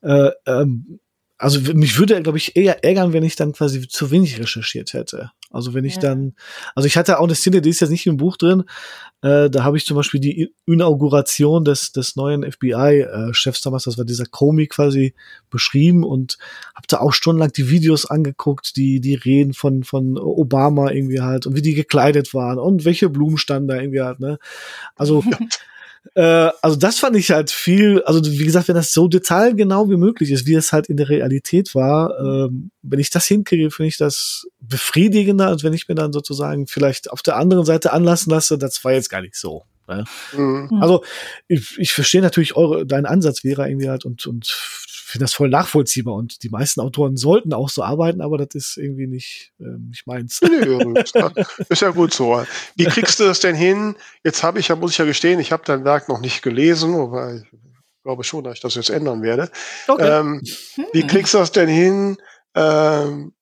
äh, ähm, also mich würde, glaube ich, eher ärgern, wenn ich dann quasi zu wenig recherchiert hätte. Also wenn ich ja. dann, also ich hatte auch eine Szene, die ist jetzt nicht im Buch drin, äh, da habe ich zum Beispiel die Inauguration des, des neuen FBI-Chefs äh, damals, das war dieser Comey quasi beschrieben und habe da auch stundenlang die Videos angeguckt, die, die Reden von, von Obama irgendwie halt und wie die gekleidet waren und welche Blumen standen da irgendwie halt, ne? Also (laughs) Äh, also das fand ich halt viel, also wie gesagt, wenn das so detailgenau wie möglich ist, wie es halt in der Realität war, ähm, wenn ich das hinkriege, finde ich das befriedigender, als wenn ich mir dann sozusagen vielleicht auf der anderen Seite anlassen lasse, das war jetzt gar nicht so. Ne? Mhm. Also ich, ich verstehe natürlich eure, deinen Ansatz, Vera, irgendwie halt und, und finde das voll nachvollziehbar und die meisten Autoren sollten auch so arbeiten, aber das ist irgendwie nicht, ähm, nicht meins. ist ja gut so. Wie kriegst du das denn hin? Jetzt habe ich ja, muss ich ja gestehen, ich habe dein Werk noch nicht gelesen, aber ich glaube schon, dass ich das jetzt ändern werde. Okay. Ähm, wie hm. kriegst du das denn hin, ähm,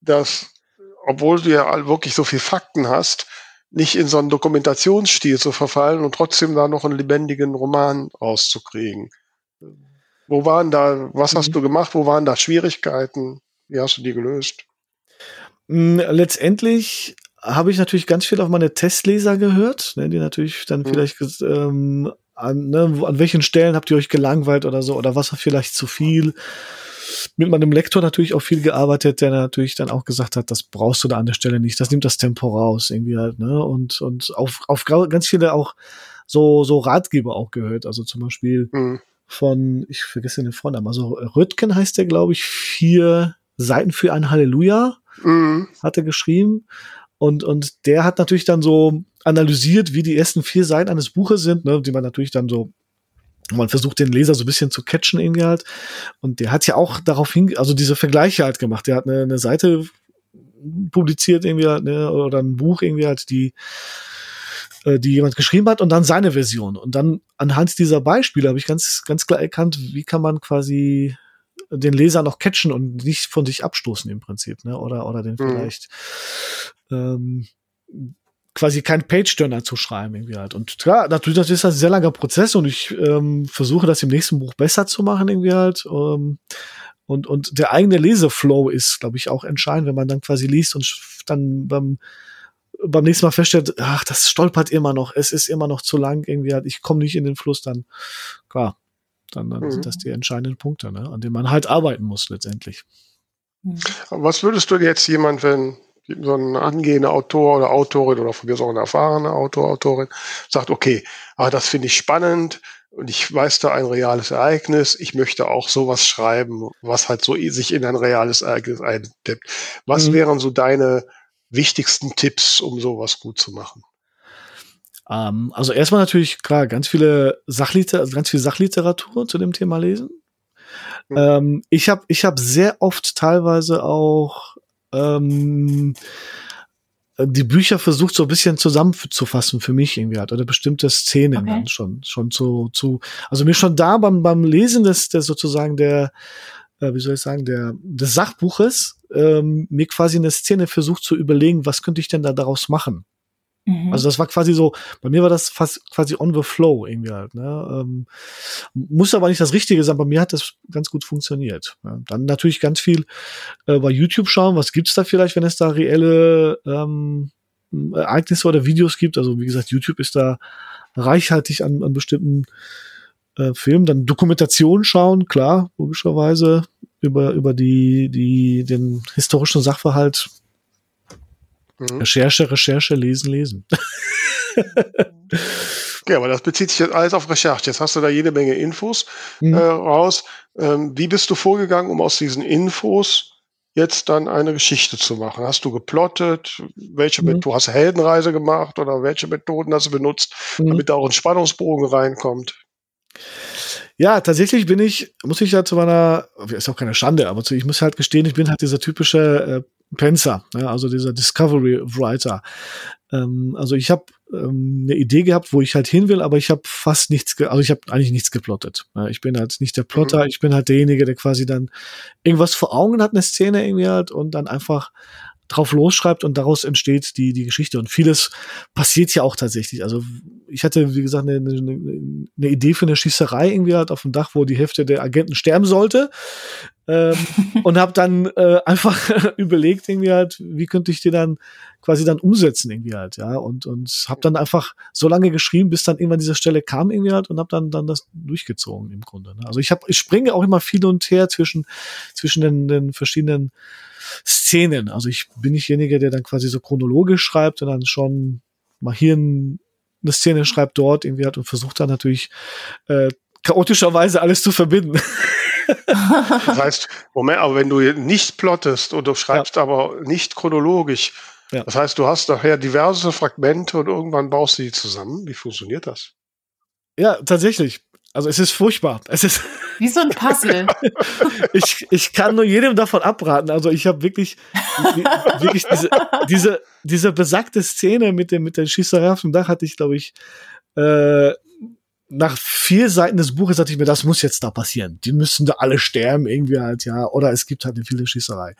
dass, obwohl du ja wirklich so viel Fakten hast, nicht in so einen Dokumentationsstil zu verfallen und trotzdem da noch einen lebendigen Roman rauszukriegen? Wo waren da, was hast mhm. du gemacht? Wo waren da Schwierigkeiten? Wie hast du die gelöst? Mm, letztendlich habe ich natürlich ganz viel auf meine Testleser gehört, ne, die natürlich dann mhm. vielleicht ähm, an, ne, an welchen Stellen habt ihr euch gelangweilt oder so oder was war vielleicht zu viel. Mit meinem Lektor natürlich auch viel gearbeitet, der natürlich dann auch gesagt hat, das brauchst du da an der Stelle nicht, das nimmt das Tempo raus irgendwie halt, ne? Und und auf, auf ganz viele auch so so Ratgeber auch gehört, also zum Beispiel mhm von, ich vergesse den Vornamen, also Röttgen heißt der, glaube ich, vier Seiten für ein Halleluja mhm. hat er geschrieben. Und, und der hat natürlich dann so analysiert, wie die ersten vier Seiten eines Buches sind, ne, die man natürlich dann so man versucht den Leser so ein bisschen zu catchen irgendwie halt. Und der hat ja auch darauf hin, also diese Vergleiche halt gemacht. Der hat eine, eine Seite publiziert irgendwie halt, ne, oder ein Buch irgendwie halt, die äh, die jemand geschrieben hat und dann seine Version. Und dann anhand dieser Beispiele habe ich ganz, ganz klar erkannt, wie kann man quasi den Leser noch catchen und nicht von sich abstoßen im Prinzip, ne? Oder, oder den mhm. vielleicht ähm, quasi kein Page-Turner zu schreiben irgendwie halt. Und klar, natürlich, das ist ein sehr langer Prozess und ich ähm, versuche das im nächsten Buch besser zu machen irgendwie halt. Ähm, und, und der eigene Leseflow ist, glaube ich, auch entscheidend, wenn man dann quasi liest und dann beim beim nächsten Mal feststellt, ach, das stolpert immer noch, es ist immer noch zu lang, irgendwie halt, ich komme nicht in den Fluss, dann, klar, dann, dann mhm. sind das die entscheidenden Punkte, ne, an denen man halt arbeiten muss letztendlich. Mhm. Was würdest du jetzt jemand, wenn so ein angehender Autor oder Autorin oder von mir so eine erfahrene Autor, Autorin sagt, okay, ah, das finde ich spannend und ich weiß da ein reales Ereignis, ich möchte auch sowas schreiben, was halt so sich in ein reales Ereignis eindippt. Was mhm. wären so deine wichtigsten Tipps, um sowas gut zu machen? Ähm, also erstmal natürlich klar, ganz viele Sachliter, also ganz viel Sachliteratur zu dem Thema lesen. Mhm. Ähm, ich habe ich hab sehr oft teilweise auch ähm, die Bücher versucht so ein bisschen zusammenzufassen für mich irgendwie halt oder bestimmte Szenen okay. dann schon schon zu zu also mir schon da beim beim Lesen des, des sozusagen der äh, wie soll ich sagen der des Sachbuches ähm, mir quasi eine Szene versucht zu überlegen was könnte ich denn da daraus machen Mhm. Also das war quasi so, bei mir war das fast quasi on the flow irgendwie halt. Ne? Ähm, muss aber nicht das Richtige sein, bei mir hat das ganz gut funktioniert. Ja, dann natürlich ganz viel äh, bei YouTube schauen, was gibt's da vielleicht, wenn es da reelle ähm, Ereignisse oder Videos gibt. Also wie gesagt, YouTube ist da reichhaltig an, an bestimmten äh, Filmen. Dann Dokumentation schauen, klar, logischerweise über über die die den historischen Sachverhalt Mhm. Recherche, Recherche, lesen, lesen. ja, aber das bezieht sich jetzt alles auf Recherche. Jetzt hast du da jede Menge Infos mhm. äh, raus. Ähm, wie bist du vorgegangen, um aus diesen Infos jetzt dann eine Geschichte zu machen? Hast du geplottet? Welche mhm. du hast Heldenreise gemacht oder welche Methoden hast du benutzt, mhm. damit da auch ein Spannungsbogen reinkommt? Ja, tatsächlich bin ich, muss ich ja zu meiner, ist auch keine Schande, aber ich muss halt gestehen, ich bin halt dieser typische äh, Pencer, ja, also dieser Discovery Writer. Ähm, also ich habe ähm, eine Idee gehabt, wo ich halt hin will, aber ich habe fast nichts, also ich habe eigentlich nichts geplottet. Ja, ich bin halt nicht der Plotter, mhm. ich bin halt derjenige, der quasi dann irgendwas vor Augen hat, eine Szene irgendwie halt und dann einfach drauf losschreibt und daraus entsteht die, die Geschichte. Und vieles passiert ja auch tatsächlich. Also ich hatte, wie gesagt, eine, eine, eine Idee für eine Schießerei irgendwie halt auf dem Dach, wo die Hälfte der Agenten sterben sollte. Ähm, (laughs) und habe dann äh, einfach (laughs) überlegt irgendwie halt, wie könnte ich die dann quasi dann umsetzen irgendwie halt, ja. Und, und habe dann einfach so lange geschrieben, bis dann irgendwann diese Stelle kam irgendwie halt und habe dann, dann das durchgezogen im Grunde. Ne? Also ich, hab, ich springe auch immer viel und her zwischen, zwischen den, den verschiedenen Szenen. Also ich bin nicht derjenige, der dann quasi so chronologisch schreibt und dann schon mal hier eine Szene schreibt dort irgendwie hat und versucht dann natürlich äh, chaotischerweise alles zu verbinden. (laughs) das heißt, Moment, aber wenn du nicht plottest und du schreibst ja. aber nicht chronologisch, ja. das heißt, du hast nachher diverse Fragmente und irgendwann baust du die zusammen. Wie funktioniert das? Ja, tatsächlich. Also es ist furchtbar. Es ist wie so ein Puzzle. (laughs) ich, ich kann nur jedem davon abraten. Also ich habe wirklich, wirklich diese, diese, diese besagte Szene mit dem mit der Schießerei auf dem Dach hatte ich, glaube ich, äh, nach vier Seiten des Buches dachte ich mir, das muss jetzt da passieren. Die müssen da alle sterben, irgendwie halt, ja. Oder es gibt halt eine viele Schießerei.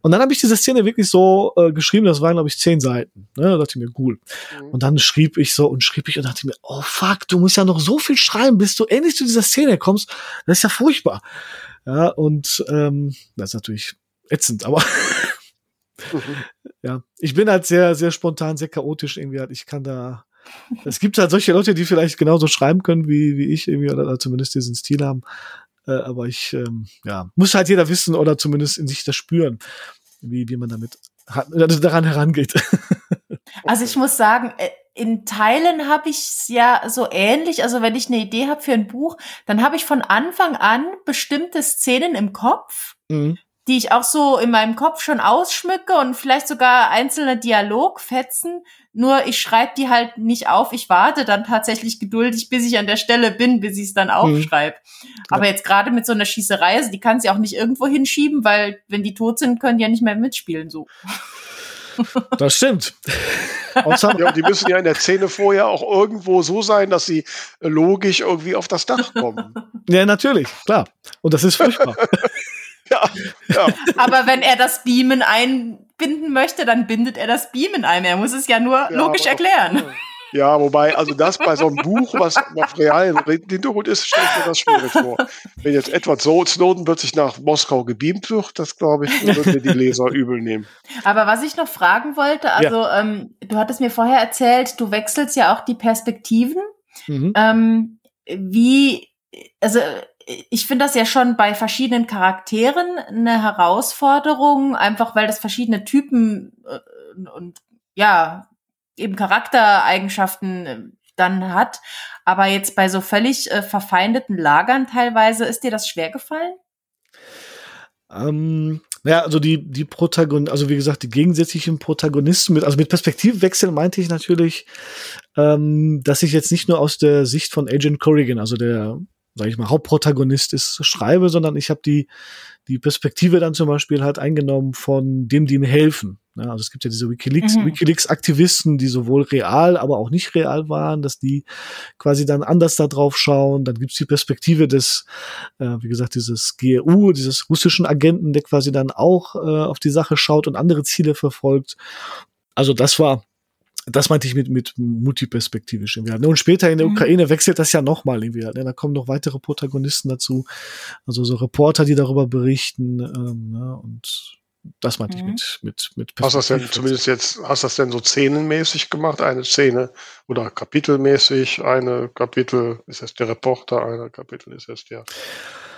Und dann habe ich diese Szene wirklich so äh, geschrieben, das waren, glaube ich, zehn Seiten. Ne? Da dachte ich mir, cool. Mhm. Und dann schrieb ich so und schrieb ich und dachte mir, oh fuck, du musst ja noch so viel schreiben, bis du endlich zu dieser Szene kommst. Das ist ja furchtbar. Ja, und ähm, das ist natürlich ätzend, aber mhm. (laughs) ja, ich bin halt sehr, sehr spontan, sehr chaotisch irgendwie halt. Ich kann da es gibt halt solche Leute, die vielleicht genauso schreiben können wie, wie ich irgendwie oder, zumindest diesen Stil haben. Äh, aber ich, ähm, ja, muss halt jeder wissen oder zumindest in sich das spüren, wie, wie man damit also daran herangeht. (laughs) Also ich muss sagen, äh, in Teilen habe ich es ja so ähnlich. Also wenn ich eine Idee habe für ein Buch, dann habe ich von Anfang an bestimmte Szenen im Kopf, mhm die ich auch so in meinem Kopf schon ausschmücke und vielleicht sogar einzelne Dialogfetzen. Nur ich schreibe die halt nicht auf. Ich warte dann tatsächlich geduldig, bis ich an der Stelle bin, bis ich es dann mhm. aufschreibe. Mhm. Aber jetzt gerade mit so einer Schießerei, also die kann sie auch nicht irgendwo hinschieben, weil wenn die tot sind, können die ja nicht mehr mitspielen so. (laughs) Das stimmt. (laughs) ja, die müssen ja in der Szene vorher auch irgendwo so sein, dass sie logisch irgendwie auf das Dach kommen. Ja, natürlich, klar. Und das ist furchtbar. (laughs) Ja, ja. (laughs) Aber wenn er das Beamen einbinden möchte, dann bindet er das Beamen ein. Er muss es ja nur ja, logisch erklären. Ja, wobei, also das bei so einem Buch, was auf realen Hintergrund ist, stellt mir das schwierig vor. Wenn jetzt Edward Snowden plötzlich nach Moskau gebeamt wird, das glaube ich, würden wir die Leser (laughs) übel nehmen. Aber was ich noch fragen wollte, also ja. ähm, du hattest mir vorher erzählt, du wechselst ja auch die Perspektiven. Mhm. Ähm, wie, also ich finde das ja schon bei verschiedenen Charakteren eine Herausforderung, einfach weil das verschiedene Typen äh, und ja, eben Charaktereigenschaften äh, dann hat. Aber jetzt bei so völlig äh, verfeindeten Lagern teilweise, ist dir das schwer gefallen? Ähm, ja, also die, die Protagonisten, also wie gesagt, die gegensätzlichen Protagonisten mit, also mit Perspektivwechsel meinte ich natürlich, ähm, dass ich jetzt nicht nur aus der Sicht von Agent Corrigan, also der, sag ich mal, Hauptprotagonist ist, schreibe, sondern ich habe die, die Perspektive dann zum Beispiel halt eingenommen von dem, die ihm helfen. Ja, also es gibt ja diese Wikileaks, mhm. Wikileaks-Aktivisten, die sowohl real, aber auch nicht real waren, dass die quasi dann anders da drauf schauen. Dann gibt's die Perspektive des, äh, wie gesagt, dieses GRU, dieses russischen Agenten, der quasi dann auch äh, auf die Sache schaut und andere Ziele verfolgt. Also das war das meinte ich mit, mit multiperspektivisch irgendwie. Halt? Und später in der mhm. Ukraine wechselt das ja nochmal irgendwie. Halt, ne? Da kommen noch weitere Protagonisten dazu. Also so Reporter, die darüber berichten. Ähm, ne? Und das meinte mhm. ich mit, mit, mit Hast du das denn zumindest jetzt, hast du das denn so szenenmäßig gemacht? Eine Szene oder kapitelmäßig? Eine Kapitel ist jetzt der Reporter, eine Kapitel ist jetzt der,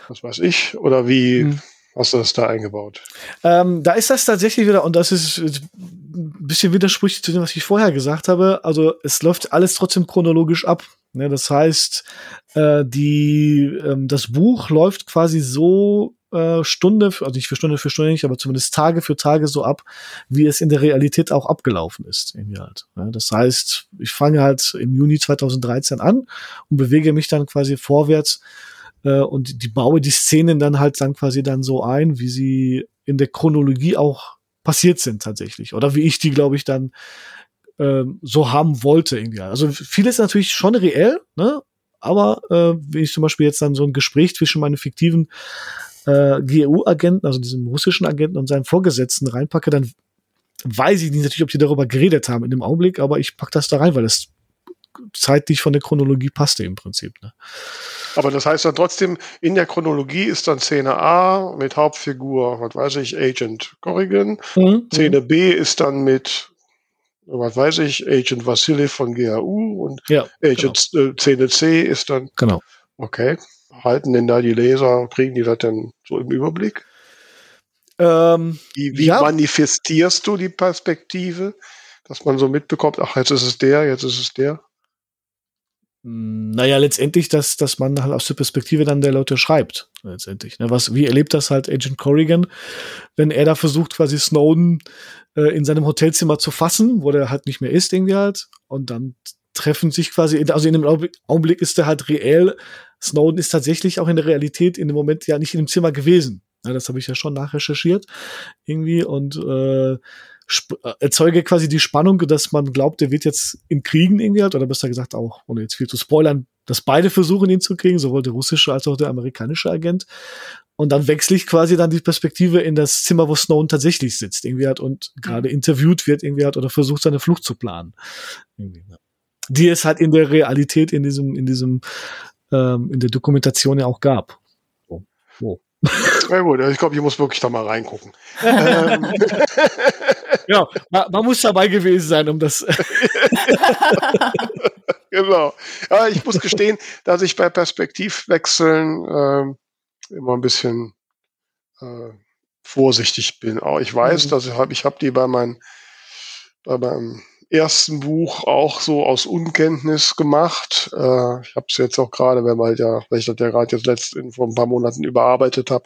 was weiß ich? Oder wie mhm. Hast du das da eingebaut? Ähm, da ist das tatsächlich wieder, und das ist ein bisschen widersprüchlich zu dem, was ich vorher gesagt habe. Also es läuft alles trotzdem chronologisch ab. Ne? Das heißt, äh, die, ähm, das Buch läuft quasi so äh, Stunde, für, also nicht für Stunde für Stunde nicht, aber zumindest Tage für Tage so ab, wie es in der Realität auch abgelaufen ist. Irgendwie halt. Ja, das heißt, ich fange halt im Juni 2013 an und bewege mich dann quasi vorwärts äh, und die baue die Szenen dann halt dann quasi dann so ein, wie sie in der Chronologie auch passiert sind tatsächlich. Oder wie ich die, glaube ich, dann ähm, so haben wollte irgendwie. Also vieles natürlich schon reell, ne? Aber äh, wenn ich zum Beispiel jetzt dann so ein Gespräch zwischen meinen fiktiven äh, GRU-Agenten, also diesem russischen Agenten und seinen Vorgesetzten reinpacke, dann weiß ich nicht natürlich, ob die darüber geredet haben in dem Augenblick, aber ich pack das da rein, weil das zeitlich von der Chronologie passte im Prinzip. Ne? Aber das heißt dann trotzdem, in der Chronologie ist dann Szene A mit Hauptfigur, was weiß ich, Agent Corrigan. Mhm. Szene B ist dann mit, was weiß ich, Agent Vassiliev von GAU und ja, Agent genau. äh, Szene C ist dann. Genau. Okay halten denn da die Leser, kriegen die das denn so im Überblick? Ähm, wie, wie ja. manifestierst du die Perspektive, dass man so mitbekommt, ach, jetzt ist es der, jetzt ist es der? Hm, naja, letztendlich, dass, dass man halt aus der Perspektive dann der Leute schreibt, letztendlich. Ne? Was, wie erlebt das halt Agent Corrigan, wenn er da versucht, quasi Snowden äh, in seinem Hotelzimmer zu fassen, wo der halt nicht mehr ist, irgendwie halt, und dann treffen sich quasi, also in dem Augenblick ist er halt reell Snowden ist tatsächlich auch in der Realität in dem Moment ja nicht in dem Zimmer gewesen. Ja, das habe ich ja schon nachrecherchiert irgendwie und äh, äh, erzeuge quasi die Spannung, dass man glaubt, der wird jetzt in Kriegen irgendwie halt, oder besser gesagt auch, ohne jetzt viel zu spoilern, dass beide versuchen, ihn zu kriegen, sowohl der russische als auch der amerikanische Agent. Und dann wechsle ich quasi dann die Perspektive in das Zimmer, wo Snowden tatsächlich sitzt, irgendwie hat und gerade mhm. interviewt wird, irgendwie hat oder versucht, seine Flucht zu planen. Die es halt in der Realität, in diesem, in diesem ähm, in der Dokumentation ja auch gab. So. So. Ja gut, ich glaube, ich muss wirklich da mal reingucken. (laughs) ähm. Ja, man, man, muss dabei gewesen sein, um das. (laughs) genau. Ja, ich muss gestehen, dass ich bei Perspektivwechseln äh, immer ein bisschen äh, vorsichtig bin. Auch ich weiß, mhm. dass ich habe, ich habe die bei meinen bei meinem ersten Buch auch so aus Unkenntnis gemacht. Äh, ich habe es jetzt auch gerade, wenn man ja, weil ich das ja gerade jetzt letzt in, vor ein paar Monaten überarbeitet habe,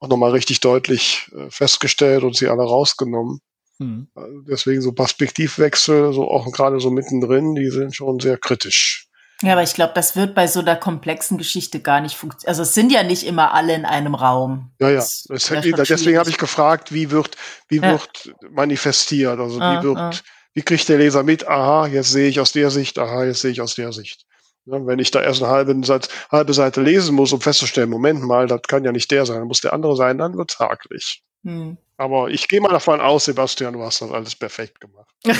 auch nochmal richtig deutlich äh, festgestellt und sie alle rausgenommen. Mhm. Also deswegen so Perspektivwechsel, so auch gerade so mittendrin, die sind schon sehr kritisch. Ja, aber ich glaube, das wird bei so einer komplexen Geschichte gar nicht funktionieren. Also es sind ja nicht immer alle in einem Raum. Ja, ja. Das deswegen habe ich gefragt, wie wird, wie ja. wird manifestiert? Also ah, wie wird, ah wie kriegt der Leser mit, aha, jetzt sehe ich aus der Sicht, aha, jetzt sehe ich aus der Sicht. Ja, wenn ich da erst eine halbe Seite, halbe Seite lesen muss, um festzustellen, Moment mal, das kann ja nicht der sein, muss der andere sein, dann wird's hakelig. Hm. Aber ich gehe mal davon aus, Sebastian, du hast das alles perfekt gemacht. (laughs)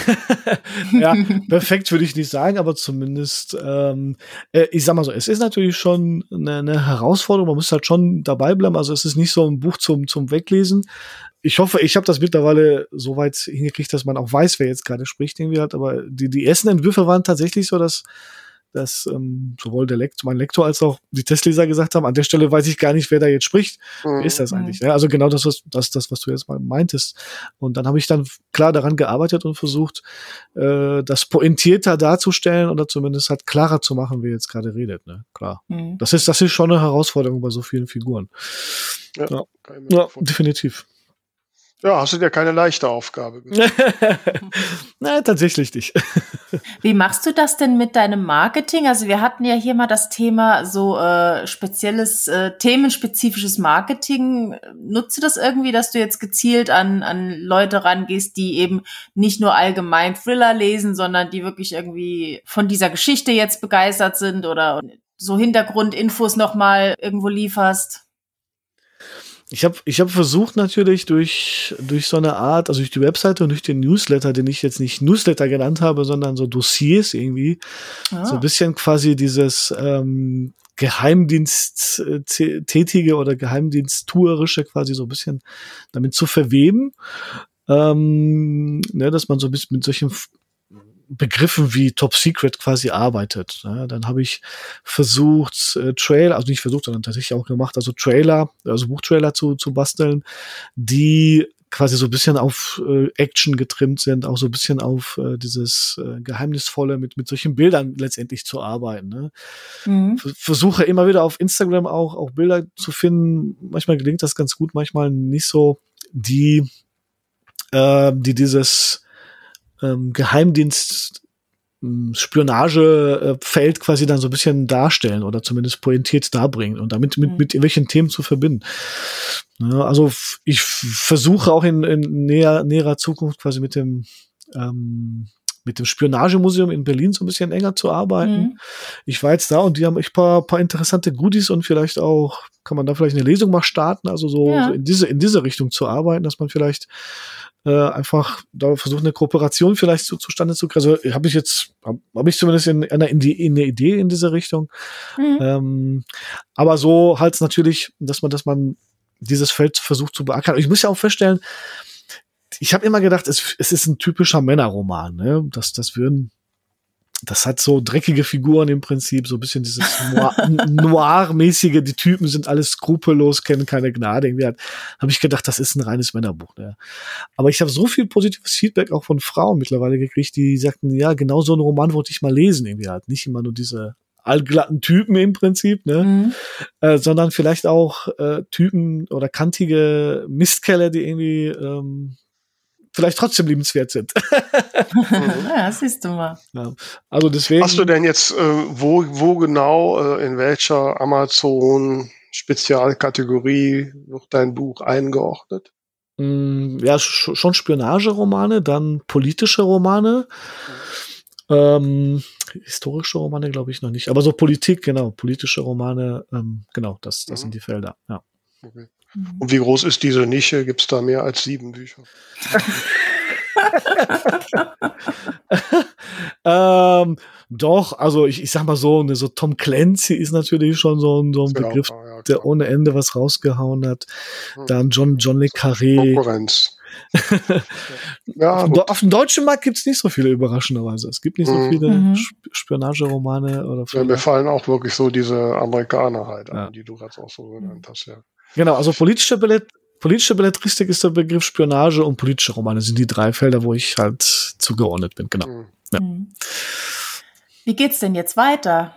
ja, perfekt würde ich nicht sagen, aber zumindest, ähm, äh, ich sag mal so, es ist natürlich schon eine, eine, Herausforderung, man muss halt schon dabei bleiben. Also es ist nicht so ein Buch zum, zum Weglesen. Ich hoffe, ich habe das mittlerweile so weit hingekriegt, dass man auch weiß, wer jetzt gerade spricht, irgendwie hat. Aber die, die ersten Entwürfe waren tatsächlich so, dass dass ähm, sowohl der Lektor, mein Lektor als auch die Testleser gesagt haben, an der Stelle weiß ich gar nicht, wer da jetzt spricht. Mhm. Wer ist das eigentlich? Ja, also genau das, was, das, das, was du jetzt mal meintest. Und dann habe ich dann klar daran gearbeitet und versucht, äh, das pointierter darzustellen oder zumindest halt klarer zu machen, wer jetzt gerade redet. Ne? Klar. Mhm. Das ist, das ist schon eine Herausforderung bei so vielen Figuren. Ja, ja. ja definitiv. Ja, hast du dir keine leichte Aufgabe (laughs) Nein, tatsächlich nicht. (laughs) Wie machst du das denn mit deinem Marketing? Also wir hatten ja hier mal das Thema so äh, spezielles, äh, themenspezifisches Marketing. Nutzt du das irgendwie, dass du jetzt gezielt an, an Leute rangehst, die eben nicht nur allgemein Thriller lesen, sondern die wirklich irgendwie von dieser Geschichte jetzt begeistert sind oder so Hintergrundinfos nochmal irgendwo lieferst? Ich habe ich hab versucht natürlich durch, durch so eine Art, also durch die Webseite und durch den Newsletter, den ich jetzt nicht Newsletter genannt habe, sondern so Dossiers irgendwie, ah. so ein bisschen quasi dieses ähm, Geheimdienst äh, tätige oder Geheimdiensttuerische quasi so ein bisschen damit zu verweben. Ähm, ne, dass man so ein bisschen mit solchen Begriffen wie Top Secret quasi arbeitet. Ja, dann habe ich versucht, äh, Trailer, also nicht versucht, sondern tatsächlich auch gemacht, also Trailer, also Buchtrailer zu, zu basteln, die quasi so ein bisschen auf äh, Action getrimmt sind, auch so ein bisschen auf äh, dieses äh, Geheimnisvolle mit, mit solchen Bildern letztendlich zu arbeiten. Ne? Mhm. Versuche immer wieder auf Instagram auch, auch Bilder zu finden. Manchmal gelingt das ganz gut, manchmal nicht so, die, äh, die dieses ähm, Geheimdienst ähm, Spionagefeld quasi dann so ein bisschen darstellen oder zumindest pointiert darbringen und damit mit, mhm. mit irgendwelchen Themen zu verbinden. Ja, also ich versuche auch in, in näher, näherer Zukunft quasi mit dem ähm, mit dem Spionagemuseum in Berlin so ein bisschen enger zu arbeiten. Mhm. Ich war jetzt da und die haben echt paar, paar interessante Goodies und vielleicht auch, kann man da vielleicht eine Lesung mal starten, also so, ja. so in diese, in diese Richtung zu arbeiten, dass man vielleicht äh, einfach da versucht, eine Kooperation vielleicht zu, zustande zu kriegen. Also habe ich jetzt, habe hab ich zumindest in, in, in, die, in eine Idee in diese Richtung. Mhm. Ähm, aber so halt natürlich, dass man, dass man dieses Feld versucht zu beackern. Ich muss ja auch feststellen, ich habe immer gedacht, es, es ist ein typischer Männerroman. Ne? Das, das würden das hat so dreckige Figuren im Prinzip, so ein bisschen dieses (laughs) Noir-mäßige, die Typen sind alles skrupellos, kennen keine Gnade. Irgendwie habe ich gedacht, das ist ein reines Männerbuch. Ne? Aber ich habe so viel positives Feedback auch von Frauen mittlerweile gekriegt, die sagten, ja, genau so einen Roman wollte ich mal lesen, irgendwie halt. Nicht immer nur diese allglatten Typen im Prinzip, ne? Mhm. Äh, sondern vielleicht auch äh, Typen oder kantige Mistkeller, die irgendwie ähm, vielleicht trotzdem liebenswert sind. (laughs) ja, siehst du mal. Ja. Also deswegen. Hast du denn jetzt, äh, wo, wo genau, äh, in welcher Amazon Spezialkategorie wird dein Buch eingeordnet? Mm, ja, sch schon Spionageromane, dann politische Romane. Ähm, historische Romane glaube ich noch nicht, aber so Politik, genau, politische Romane, ähm, genau, das, das mhm. sind die Felder, ja. Okay. Mhm. Und wie groß ist diese Nische? Gibt es da mehr als sieben Bücher? (laughs) ähm, doch, also ich, ich sag mal so, ne, so Tom Clancy ist natürlich schon so, ein, so ein Begriff, auch, ja, der ohne Ende was rausgehauen hat. Hm. Dann John, John Le Carré. Konkurrenz. (laughs) ja, auf dem deutschen Markt gibt es nicht so viele überraschenderweise. Es gibt nicht so mhm. viele mhm. Spionageromane oder ja, mir fallen auch wirklich so diese Amerikaner halt an, die du gerade auch so genannt hast, ja. Genau, also politische, Ballett, politische Belletristik ist der Begriff Spionage und politische Romane sind die drei Felder, wo ich halt zugeordnet bin, genau. Mhm. Ja. Mhm. Wie geht's denn jetzt weiter?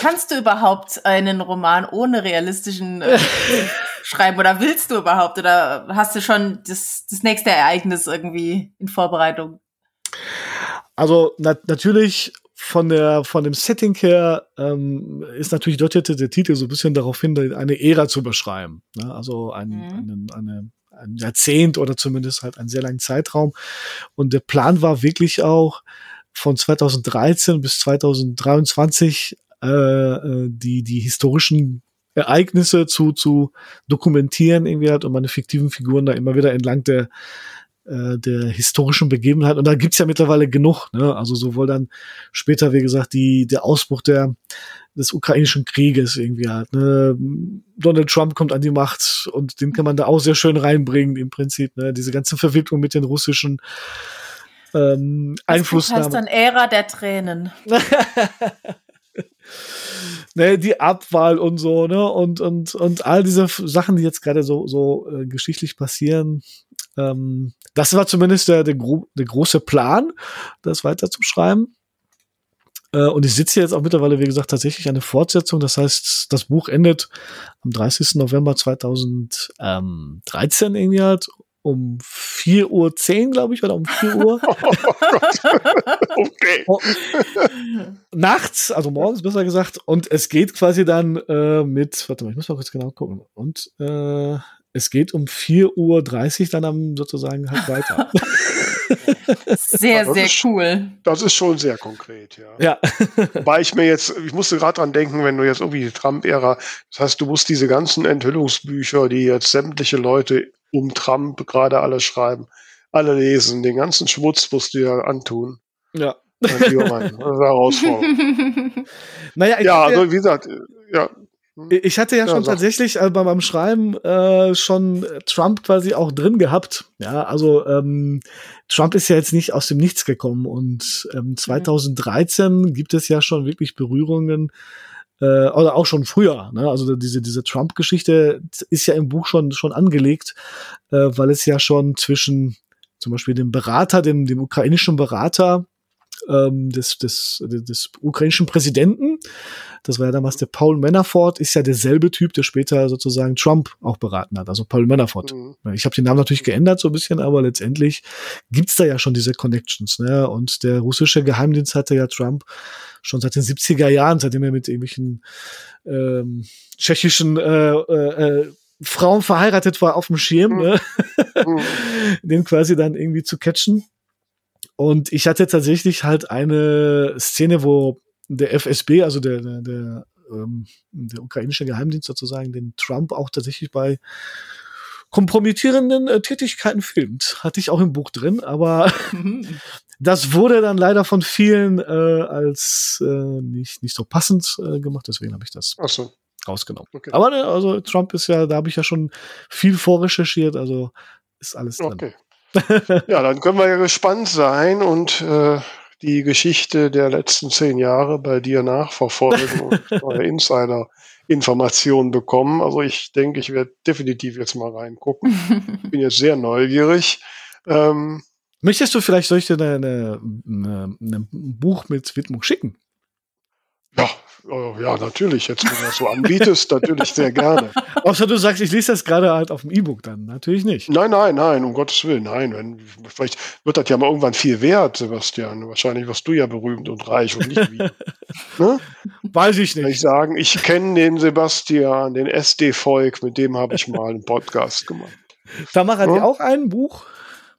Kannst du überhaupt einen Roman ohne realistischen äh, (laughs) schreiben oder willst du überhaupt oder hast du schon das, das nächste Ereignis irgendwie in Vorbereitung? Also na, natürlich von der von dem Setting her ähm, ist natürlich deutete der Titel so ein bisschen darauf hin, eine Ära zu beschreiben. Ne? Also ein, mhm. eine, eine, ein Jahrzehnt oder zumindest halt einen sehr langen Zeitraum. Und der Plan war wirklich auch von 2013 bis 2023 äh, äh, die die historischen Ereignisse zu, zu dokumentieren irgendwie hat und meine fiktiven Figuren da immer wieder entlang der, äh, der historischen Begebenheit. Und da gibt's ja mittlerweile genug. Ne? Also sowohl dann später, wie gesagt, die, der Ausbruch der, des ukrainischen Krieges irgendwie halt. Ne? Donald Trump kommt an die Macht und den kann man da auch sehr schön reinbringen im Prinzip. Ne? Diese ganze Verwicklung mit den russischen ähm, Einflussnahmen. Das heißt dann Ära der Tränen. (laughs) ne, die Abwahl und so, ne, und, und, und all diese Sachen, die jetzt gerade so, so äh, geschichtlich passieren, ähm, das war zumindest der, der, gro der große Plan, das weiter zu schreiben. Äh, und ich sitze jetzt auch mittlerweile, wie gesagt, tatsächlich eine Fortsetzung. Das heißt, das Buch endet am 30. November 2013 irgendwie halt um 4.10 Uhr, glaube ich, oder um 4 Uhr. (laughs) Oh okay. Oh, nachts, also morgens besser gesagt. Und es geht quasi dann äh, mit, warte mal, ich muss mal kurz genau gucken. Und äh, es geht um 4.30 Uhr dann am sozusagen halt weiter. (laughs) Sehr, ja, sehr ist, cool. Das ist schon sehr konkret, ja. Ja. Wobei ich mir jetzt, ich musste gerade dran denken, wenn du jetzt irgendwie die Trump-Ära, das heißt, du musst diese ganzen Enthüllungsbücher, die jetzt sämtliche Leute um Trump gerade alle schreiben, alle lesen, den ganzen Schmutz musst du ja antun. Ja. Mann, das ist Herausforderung. (laughs) naja, ja, also wie gesagt, ja? Ich hatte ja, ja schon so. tatsächlich äh, beim Schreiben äh, schon Trump quasi auch drin gehabt. Ja, also ähm, Trump ist ja jetzt nicht aus dem Nichts gekommen und ähm, 2013 mhm. gibt es ja schon wirklich Berührungen äh, oder auch schon früher. Ne? Also diese diese Trump-Geschichte ist ja im Buch schon schon angelegt, äh, weil es ja schon zwischen zum Beispiel dem Berater, dem dem ukrainischen Berater ähm, des, des, des ukrainischen Präsidenten. Das war ja damals der Paul Manafort, ist ja derselbe Typ, der später sozusagen Trump auch beraten hat, also Paul Manafort. Mhm. Ich habe den Namen natürlich geändert so ein bisschen, aber letztendlich gibt's da ja schon diese Connections. Ne? Und der russische Geheimdienst hatte ja Trump schon seit den 70er Jahren, seitdem er mit irgendwelchen ähm, tschechischen äh, äh, Frauen verheiratet war auf dem Schirm, mhm. ne? Mhm. (laughs) den quasi dann irgendwie zu catchen. Und ich hatte tatsächlich halt eine Szene, wo der FSB, also der, der, der, ähm, der ukrainische Geheimdienst sozusagen, den Trump auch tatsächlich bei kompromittierenden äh, Tätigkeiten filmt. Hatte ich auch im Buch drin, aber (laughs) das wurde dann leider von vielen äh, als äh, nicht, nicht so passend äh, gemacht, deswegen habe ich das Ach so. rausgenommen. Okay. Aber ne, also Trump ist ja, da habe ich ja schon viel vorrecherchiert, also ist alles drin. Okay. Ja, dann können wir ja gespannt sein und äh, die Geschichte der letzten zehn Jahre bei dir nachverfolgen und (laughs) neue Insider-Informationen bekommen. Also ich denke, ich werde definitiv jetzt mal reingucken. Bin jetzt sehr neugierig. Ähm, Möchtest du vielleicht solche ein Buch mit Widmung schicken? Ja, Oh, ja, natürlich. Jetzt, wenn du das so anbietest, natürlich sehr gerne. (laughs) Außer du sagst, ich lese das gerade halt auf dem E-Book dann. Natürlich nicht. Nein, nein, nein, um Gottes Willen, nein. Wenn, vielleicht wird das ja mal irgendwann viel wert, Sebastian. Wahrscheinlich wirst du ja berühmt und reich und nicht wie. (laughs) ne? Weiß ich nicht. Kann ich sagen, ich kenne den Sebastian, den SD-Volk, mit dem habe ich mal einen Podcast gemacht. Tamara hat ja auch ein Buch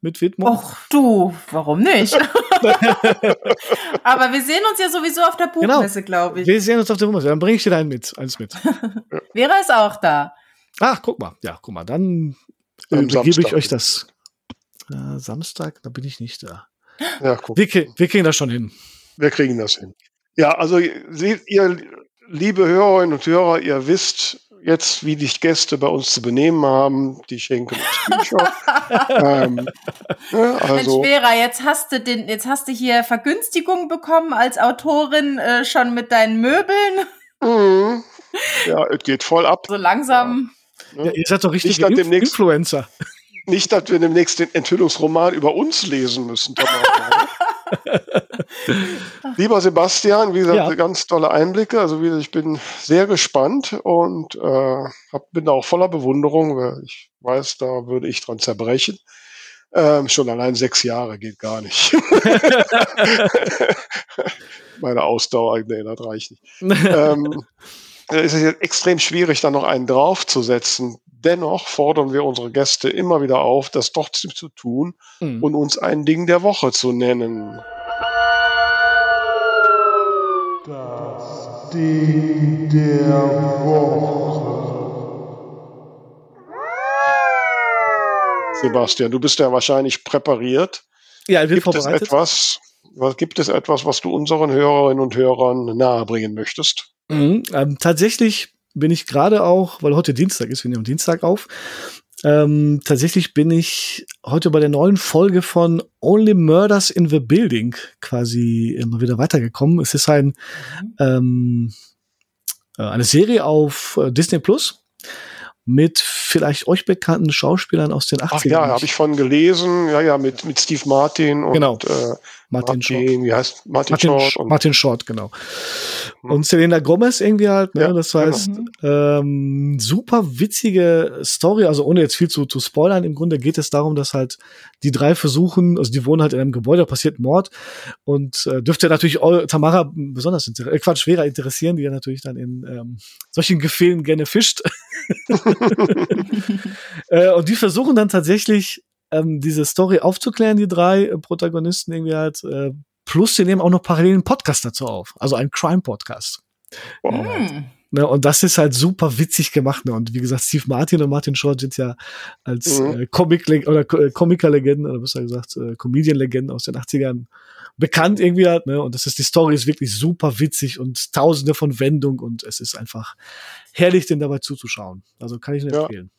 mit Widmung? Och du, warum nicht? (laughs) Aber wir sehen uns ja sowieso auf der genau. Buchmesse, genau. glaube ich. Wir sehen uns auf der Buchmesse. Dann bringe ich dir einen mit, eins mit. (laughs) Vera ist auch da. Ach, guck mal. Ja, guck mal. Dann äh, gebe ich euch das. Äh, Samstag, da bin ich nicht da. Ja, guck. Wir, wir kriegen das schon hin. Wir kriegen das hin. Ja, also seht ihr, liebe Hörerinnen und Hörer, ihr wisst, jetzt, wie die Gäste bei uns zu benehmen haben. Die schenken uns Bücher. (laughs) ähm, ne, also. Mensch, Vera, jetzt hast du den, jetzt hast du hier Vergünstigung bekommen als Autorin äh, schon mit deinen Möbeln. Mhm. Ja, es geht voll ab. So langsam. Ja, ne? ihr seid doch richtig Inf demnächst, Influencer. Nicht, dass wir demnächst den Enthüllungsroman über uns lesen müssen. Lieber Sebastian, wie gesagt, ja. ganz tolle Einblicke. Also wie, ich bin sehr gespannt und äh, hab, bin da auch voller Bewunderung, weil ich weiß, da würde ich dran zerbrechen. Ähm, schon allein sechs Jahre geht gar nicht. (laughs) Meine Ausdauer, nee, das reicht nicht. (laughs) ähm, es ist jetzt extrem schwierig, da noch einen draufzusetzen. Dennoch fordern wir unsere Gäste immer wieder auf, das trotzdem zu tun mhm. und uns ein Ding der Woche zu nennen. Das Ding der Woche. Sebastian, du bist ja wahrscheinlich präpariert. Ja, ich bin gibt vorbereitet. Es etwas, was, gibt es etwas, was du unseren Hörerinnen und Hörern nahebringen möchtest? Mhm, ähm, tatsächlich bin ich gerade auch, weil heute Dienstag ist, wir nehmen Dienstag auf. Ähm, tatsächlich bin ich heute bei der neuen Folge von Only Murders in the Building quasi immer wieder weitergekommen. Es ist ein mhm. ähm, äh, eine Serie auf äh, Disney Plus mit vielleicht euch bekannten Schauspielern aus den 80ern. Ach ja, habe ich von gelesen. Ja, ja, mit, mit Steve Martin und genau. äh, Martin, Martin Short. wie heißt Martin, Martin Short? Und Martin Short, genau. Hm. Und Selena Gomez irgendwie halt, ne? Ja, das genau. heißt, genau. ähm, super witzige Story, also ohne jetzt viel zu, zu spoilern, im Grunde geht es darum, dass halt die drei versuchen, also die wohnen halt in einem Gebäude, da passiert Mord und äh, dürfte natürlich Tamara besonders interessieren, äh, Quatsch, schwerer interessieren, die ja natürlich dann in ähm, solchen Gefehlen gerne fischt. (laughs) äh, und die versuchen dann tatsächlich ähm, diese Story aufzuklären, die drei äh, Protagonisten irgendwie halt. Äh, plus sie nehmen auch noch parallelen Podcast dazu auf, also ein Crime-Podcast. Wow. Ne, und das ist halt super witzig gemacht. Ne? Und wie gesagt, Steve Martin und Martin Short sind ja als mhm. äh, Comic oder äh, Comiker-Legenden oder besser gesagt äh, Comedian-Legenden aus den 80ern bekannt irgendwie halt. Ne? Und das ist die Story ist wirklich super witzig und tausende von Wendungen und es ist einfach herrlich, den dabei zuzuschauen. Also kann ich nur ja. empfehlen.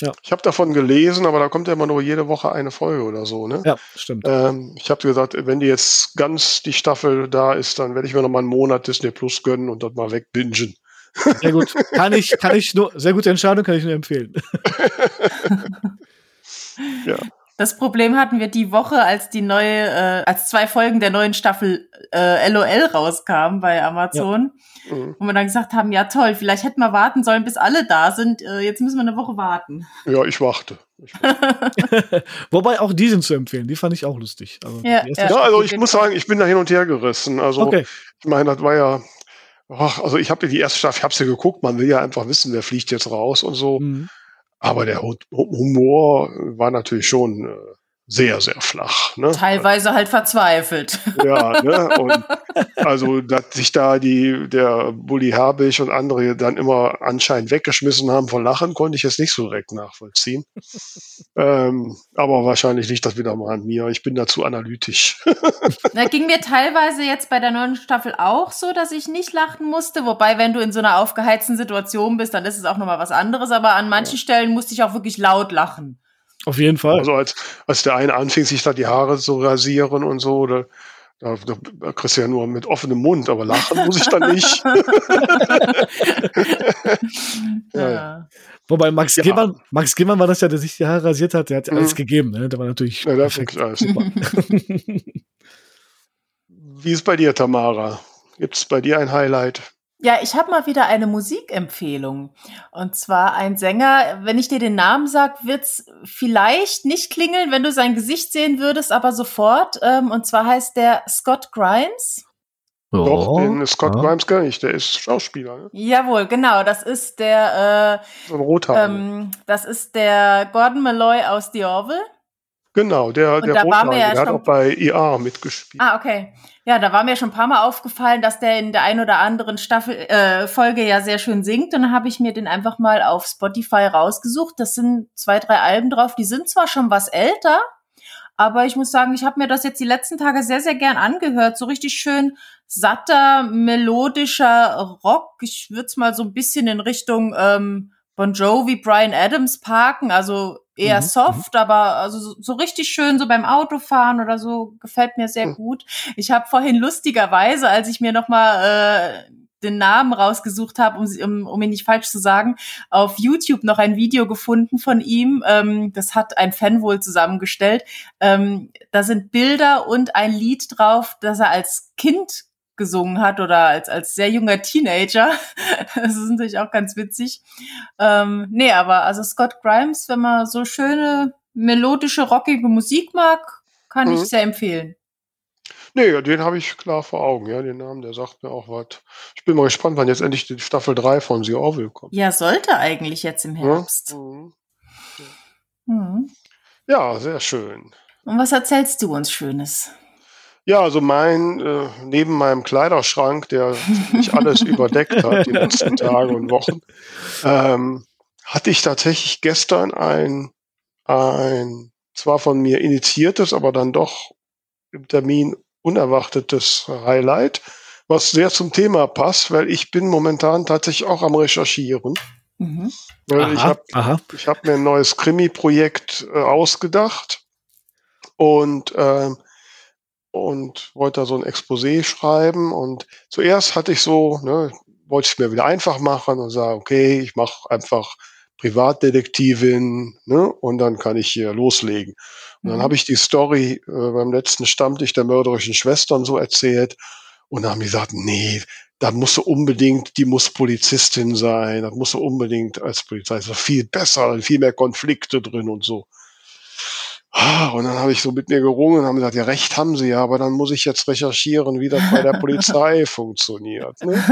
Ja. Ich habe davon gelesen, aber da kommt ja immer nur jede Woche eine Folge oder so, ne? Ja, stimmt. Ähm, ich habe gesagt, wenn die jetzt ganz die Staffel da ist, dann werde ich mir noch mal einen Monat Disney Plus gönnen und dort mal wegbingen. Sehr gut. (laughs) Kann ich, kann ich nur, sehr gute Entscheidung, kann ich nur empfehlen. (laughs) ja. Das Problem hatten wir die Woche, als die neue, äh, als zwei Folgen der neuen Staffel äh, LOL rauskamen bei Amazon, ja. mhm. wo wir dann gesagt haben, ja toll, vielleicht hätten wir warten sollen, bis alle da sind. Äh, jetzt müssen wir eine Woche warten. Ja, ich warte. Ich warte. (laughs) Wobei auch die sind zu empfehlen, die fand ich auch lustig. Also, ja, ja. ja, also ich muss sagen, ich bin da hin und her gerissen. Also okay. ich meine, das war ja, ach, also ich habe die erste Staffel, ich habe sie geguckt, man will ja einfach wissen, wer fliegt jetzt raus und so. Mhm. Aber der Humor war natürlich schon äh, sehr, sehr flach. Ne? Teilweise halt verzweifelt. (laughs) Ja, ne? Und also, dass sich da die, der Bully Herbig und andere dann immer anscheinend weggeschmissen haben von Lachen, konnte ich jetzt nicht so direkt nachvollziehen. (laughs) ähm, aber wahrscheinlich liegt das wieder mal an mir. Ich bin dazu analytisch. (laughs) da ging mir teilweise jetzt bei der neuen Staffel auch so, dass ich nicht lachen musste. Wobei, wenn du in so einer aufgeheizten Situation bist, dann ist es auch nochmal was anderes. Aber an manchen ja. Stellen musste ich auch wirklich laut lachen. Auf jeden Fall. Also als, als der eine anfing, sich da die Haare zu rasieren und so, da, da, da kriegst du ja nur mit offenem Mund, aber lachen muss ich dann nicht. (laughs) (laughs) ja, ja. Wobei Max ja. Gimmann, Max Gimmann war das ja, der sich die Haare rasiert hat, der hat mhm. alles gegeben, ne? Der war natürlich. Ja, das ist alles super. (laughs) Wie ist bei dir, Tamara? Gibt es bei dir ein Highlight? Ja, ich habe mal wieder eine Musikempfehlung. Und zwar ein Sänger, wenn ich dir den Namen sag, wird's vielleicht nicht klingeln, wenn du sein Gesicht sehen würdest, aber sofort. Ähm, und zwar heißt der Scott Grimes. Oh, Doch, den Scott ja. Grimes gar nicht, der ist Schauspieler. Ne? Jawohl, genau, das ist der äh, so ein Rothaar. Ähm, das ist der Gordon Malloy aus The Orville. Genau, der, und der Rothaar, ja der hat auch bei ER mitgespielt. Ah, okay. Ja, da war mir schon ein paar Mal aufgefallen, dass der in der ein oder anderen Staffel äh, Folge ja sehr schön singt. Und dann habe ich mir den einfach mal auf Spotify rausgesucht. Das sind zwei, drei Alben drauf. Die sind zwar schon was älter, aber ich muss sagen, ich habe mir das jetzt die letzten Tage sehr, sehr gern angehört. So richtig schön satter, melodischer Rock. Ich würde es mal so ein bisschen in Richtung ähm, Bon Jovi, Brian Adams parken. Also eher mhm. soft, aber also so, so, richtig schön so beim Autofahren oder so gefällt mir sehr mhm. gut. Ich habe vorhin lustigerweise, als ich mir noch mal äh, den Namen rausgesucht habe, um, um, um ihn nicht falsch zu sagen, auf YouTube noch ein Video gefunden von ihm. Ähm, das hat ein Fan wohl zusammengestellt. Ähm, da sind Bilder und ein Lied drauf, das er als Kind gesungen hat oder als, als sehr junger Teenager. (laughs) das ist natürlich auch ganz witzig. Ähm, nee, aber also Scott Grimes, wenn man so schöne, melodische, rockige Musik mag, kann mhm. ich sehr empfehlen. Nee, den habe ich klar vor Augen, ja, den Namen, der sagt mir auch was. Ich bin mal gespannt, wann jetzt endlich die Staffel 3 von The Orville kommt. Ja, sollte eigentlich jetzt im Herbst. Ja, mhm. mhm. ja sehr schön. Und was erzählst du uns Schönes? Ja, also mein, äh, neben meinem Kleiderschrank, der nicht alles (laughs) überdeckt hat die letzten Tage und Wochen, ähm, hatte ich tatsächlich gestern ein ein zwar von mir initiiertes, aber dann doch im Termin unerwartetes Highlight, was sehr zum Thema passt, weil ich bin momentan tatsächlich auch am Recherchieren. Mhm. Weil ich habe hab mir ein neues Krimi-Projekt äh, ausgedacht und, äh, und wollte da so ein Exposé schreiben. Und zuerst hatte ich so, ne, wollte ich es mir wieder einfach machen und sagen, okay, ich mache einfach Privatdetektivin ne, und dann kann ich hier loslegen. Und dann mhm. habe ich die Story äh, beim letzten Stammtisch der mörderischen Schwestern so erzählt und dann haben die gesagt, nee, da musst du unbedingt, die muss Polizistin sein, da musst du unbedingt als Polizei, ist viel besser, viel mehr Konflikte drin und so. Ah, und dann habe ich so mit mir gerungen und haben gesagt, ja, recht haben sie ja, aber dann muss ich jetzt recherchieren, wie das bei der Polizei (laughs) funktioniert. Ne?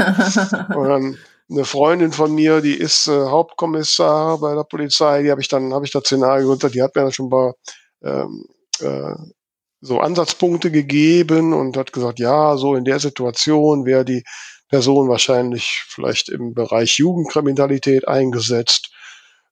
Und dann eine Freundin von mir, die ist äh, Hauptkommissar bei der Polizei, die habe ich dann, habe ich da Szenario runter, die hat mir dann schon ein paar ähm, äh, so Ansatzpunkte gegeben und hat gesagt, ja, so in der Situation wäre die Person wahrscheinlich vielleicht im Bereich Jugendkriminalität eingesetzt.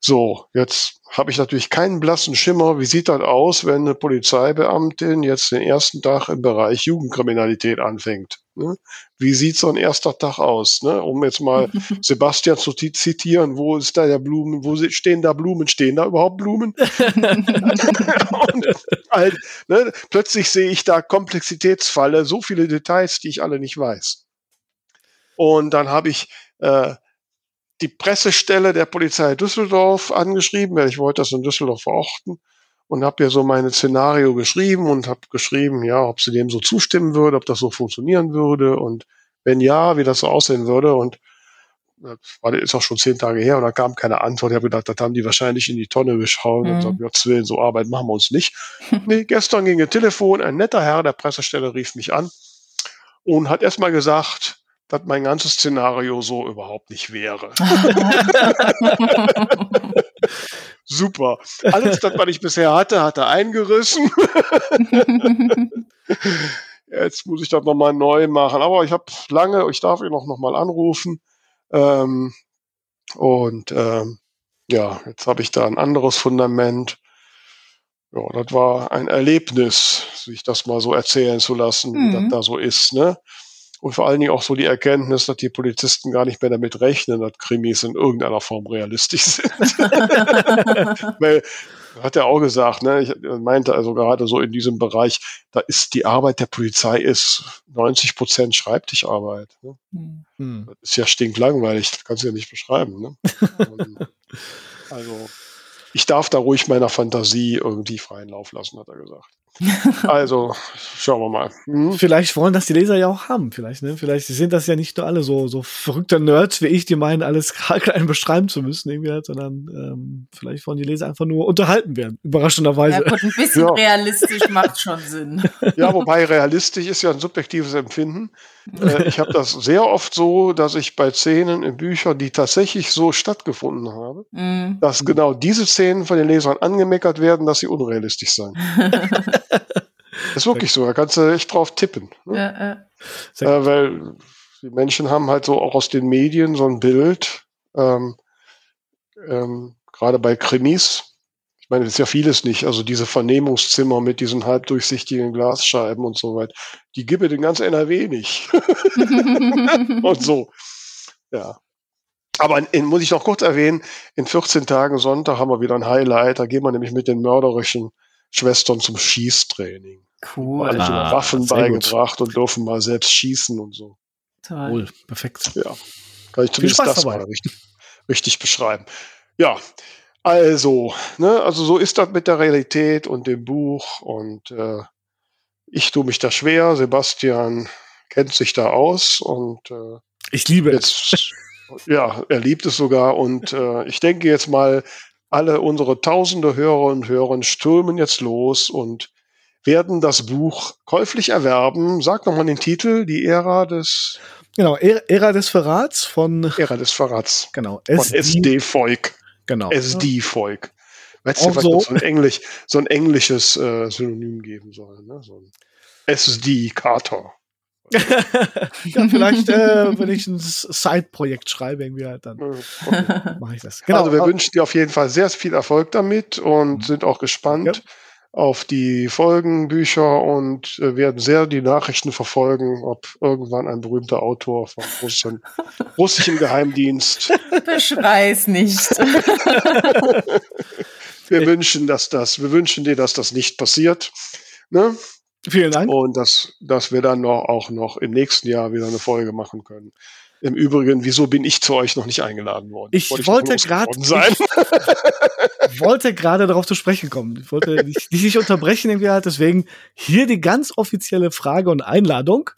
So, jetzt habe ich natürlich keinen blassen Schimmer, wie sieht das aus, wenn eine Polizeibeamtin jetzt den ersten Tag im Bereich Jugendkriminalität anfängt. Ne? Wie sieht so ein erster Tag aus? Ne? Um jetzt mal (laughs) Sebastian zu zitieren, wo ist da der Blumen, wo stehen da Blumen? Stehen da überhaupt Blumen? (laughs) Halt, ne? Plötzlich sehe ich da Komplexitätsfalle, so viele Details, die ich alle nicht weiß. Und dann habe ich äh, die Pressestelle der Polizei Düsseldorf angeschrieben, weil ich wollte das in Düsseldorf verorten und habe ja so mein Szenario geschrieben und habe geschrieben, ja, ob sie dem so zustimmen würde, ob das so funktionieren würde und wenn ja, wie das so aussehen würde und das war, ist auch schon zehn Tage her und da kam keine Antwort. Ich habe gedacht, das haben die wahrscheinlich in die Tonne geschaut mhm. und gesagt, Gottes Willen, so Arbeit machen wir uns nicht. (laughs) nee, gestern ging ein Telefon, ein netter Herr der Pressestelle rief mich an und hat erstmal gesagt, dass mein ganzes Szenario so überhaupt nicht wäre. (laughs) Super. Alles, das, was ich bisher hatte, hat er eingerissen. (laughs) Jetzt muss ich das nochmal neu machen. Aber ich habe lange, ich darf ihn auch nochmal anrufen. Ähm, und ähm, ja, jetzt habe ich da ein anderes Fundament. Ja, das war ein Erlebnis, sich das mal so erzählen zu lassen, mhm. wie das mhm. da so ist. Ne? Und vor allen Dingen auch so die Erkenntnis, dass die Polizisten gar nicht mehr damit rechnen, dass Krimis in irgendeiner Form realistisch sind. (laughs) Weil, hat er auch gesagt, ne, ich meinte also gerade so in diesem Bereich, da ist die Arbeit der Polizei ist 90 Prozent Schreibtischarbeit. Ne? Hm. Das ist ja stinklangweilig, das kannst du ja nicht beschreiben. Ne? (laughs) also, ich darf da ruhig meiner Fantasie irgendwie freien Lauf lassen, hat er gesagt. (laughs) Also, schauen wir mal. Hm? Vielleicht wollen das die Leser ja auch haben. Vielleicht, ne? Vielleicht sind das ja nicht nur alle so, so verrückte Nerds wie ich, die meinen, alles (laughs) klein beschreiben zu müssen, irgendwie halt, sondern ähm, vielleicht wollen die Leser einfach nur unterhalten werden. Überraschenderweise. Ja, gut, ein bisschen (laughs) ja. realistisch macht schon Sinn. Ja, wobei realistisch ist ja ein subjektives Empfinden. Äh, ich habe das sehr oft so, dass ich bei Szenen in Büchern, die tatsächlich so stattgefunden haben, mm. dass genau diese Szenen von den Lesern angemeckert werden, dass sie unrealistisch seien. (laughs) ist wirklich so, da kannst du echt drauf tippen. Ne? Ja, ja. Äh, weil die Menschen haben halt so auch aus den Medien so ein Bild, ähm, ähm, gerade bei Krimis, ich meine, das ist ja vieles nicht. Also diese Vernehmungszimmer mit diesen halbdurchsichtigen Glasscheiben und so weiter, die gibt es in ganz NRW nicht. (laughs) (laughs) und so. Ja. Aber in, muss ich noch kurz erwähnen, in 14 Tagen Sonntag haben wir wieder ein Highlight. Da gehen wir nämlich mit den mörderischen Schwestern zum Schießtraining. Cool. Alle ah, Waffen beigebracht gut. und dürfen mal selbst schießen und so. Toll. Cool. Perfekt. Ja. Kann ich zumindest das dabei. mal richtig, richtig beschreiben. Ja, also, ne, also so ist das mit der Realität und dem Buch und äh, ich tue mich da schwer. Sebastian kennt sich da aus und äh, ich liebe jetzt, es. Ja, er liebt es sogar und äh, ich denke jetzt mal, alle unsere tausende Hörer und Hörer stürmen jetzt los und werden das Buch käuflich erwerben. Sag nochmal den Titel, die Ära des Genau, Ära des Verrats von Ära des Verrats. Genau, von SD Volk. Genau. SD-Volk. Weißt du, was so. so ein, Englisch, so ein englisches äh, Synonym geben soll? Ne? So ein SD-Carter. Ja, vielleicht, äh, (laughs) wenn ich ein Side-Projekt schreibe, irgendwie halt, dann (laughs) okay. mache ich das. Genau. Also wir wünschen dir auf jeden Fall sehr viel Erfolg damit und mhm. sind auch gespannt ja. auf die Folgenbücher und äh, werden sehr die Nachrichten verfolgen, ob irgendwann ein berühmter Autor vom russischen, (laughs) russischen Geheimdienst. Beschrei's nicht. wir wünschen, dass das, wir wünschen dir, dass das nicht passiert. Ne? Vielen Dank. Und dass, dass wir dann noch, auch noch im nächsten Jahr wieder eine Folge machen können. Im Übrigen, wieso bin ich zu euch noch nicht eingeladen worden? Ich wollte, gerade (laughs) wollte gerade darauf zu sprechen kommen. Ich wollte dich, dich nicht unterbrechen irgendwie halt. Deswegen hier die ganz offizielle Frage und Einladung.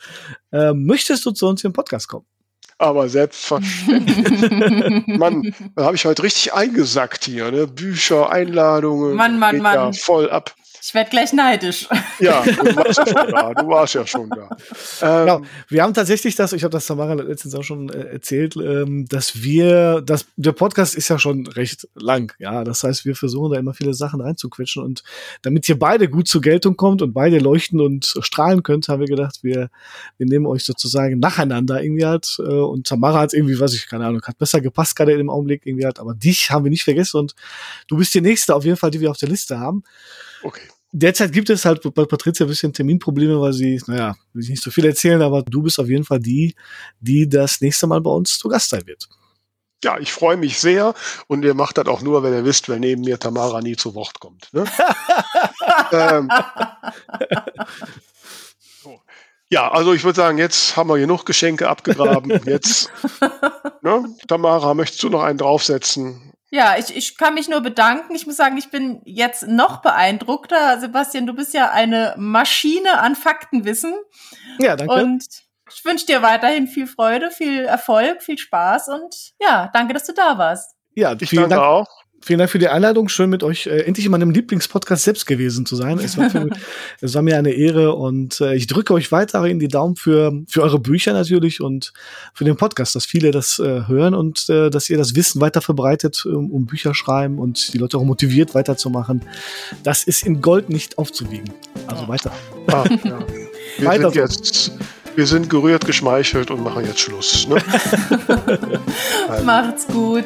Äh, möchtest du zu uns im Podcast kommen? Aber selbstverständlich. (laughs) Mann, da habe ich heute richtig eingesackt hier. Ne? Bücher, Einladungen. Mann, Mann, Mann. Ja voll ab. Ich werde gleich neidisch. Ja, du warst ja schon da. Du warst ja schon da. Ähm, genau. Wir haben tatsächlich das, ich habe das Tamara letztens auch schon äh, erzählt, ähm, dass wir, dass der Podcast ist ja schon recht lang. Ja, das heißt, wir versuchen da immer viele Sachen reinzuquetschen und damit ihr beide gut zur Geltung kommt und beide leuchten und strahlen könnt, haben wir gedacht, wir, wir nehmen euch sozusagen nacheinander irgendwie halt. Äh, und Tamara hat irgendwie, weiß ich, keine Ahnung, hat besser gepasst gerade im Augenblick irgendwie halt, aber dich haben wir nicht vergessen und du bist die nächste auf jeden Fall, die wir auf der Liste haben. Okay. Derzeit gibt es halt bei Patricia ein bisschen Terminprobleme, weil sie, naja, will ich nicht so viel erzählen, aber du bist auf jeden Fall die, die das nächste Mal bei uns zu Gast sein wird. Ja, ich freue mich sehr und ihr macht das auch nur, wenn ihr wisst, wenn neben mir Tamara nie zu Wort kommt. Ne? (laughs) ähm, Ja, also ich würde sagen, jetzt haben wir genug Geschenke abgegraben. Jetzt, (laughs) ne? Tamara, möchtest du noch einen draufsetzen? Ja, ich, ich kann mich nur bedanken. Ich muss sagen, ich bin jetzt noch beeindruckter. Sebastian, du bist ja eine Maschine an Faktenwissen. Ja, danke. Und ich wünsche dir weiterhin viel Freude, viel Erfolg, viel Spaß und ja, danke, dass du da warst. Ja, ich vielen danke Dank. auch. Vielen Dank für die Einladung. Schön mit euch äh, endlich in meinem Lieblingspodcast selbst gewesen zu sein. Es war, für, (laughs) es war mir eine Ehre und äh, ich drücke euch weiterhin die Daumen für, für eure Bücher natürlich und für den Podcast, dass viele das äh, hören und äh, dass ihr das Wissen weiter verbreitet, um, um Bücher schreiben und die Leute auch motiviert weiterzumachen. Das ist in Gold nicht aufzuwiegen. Also weiter. Ah, ja. (laughs) Wir weiter sind jetzt wir sind gerührt, geschmeichelt und machen jetzt Schluss. Ne? (laughs) Macht's gut.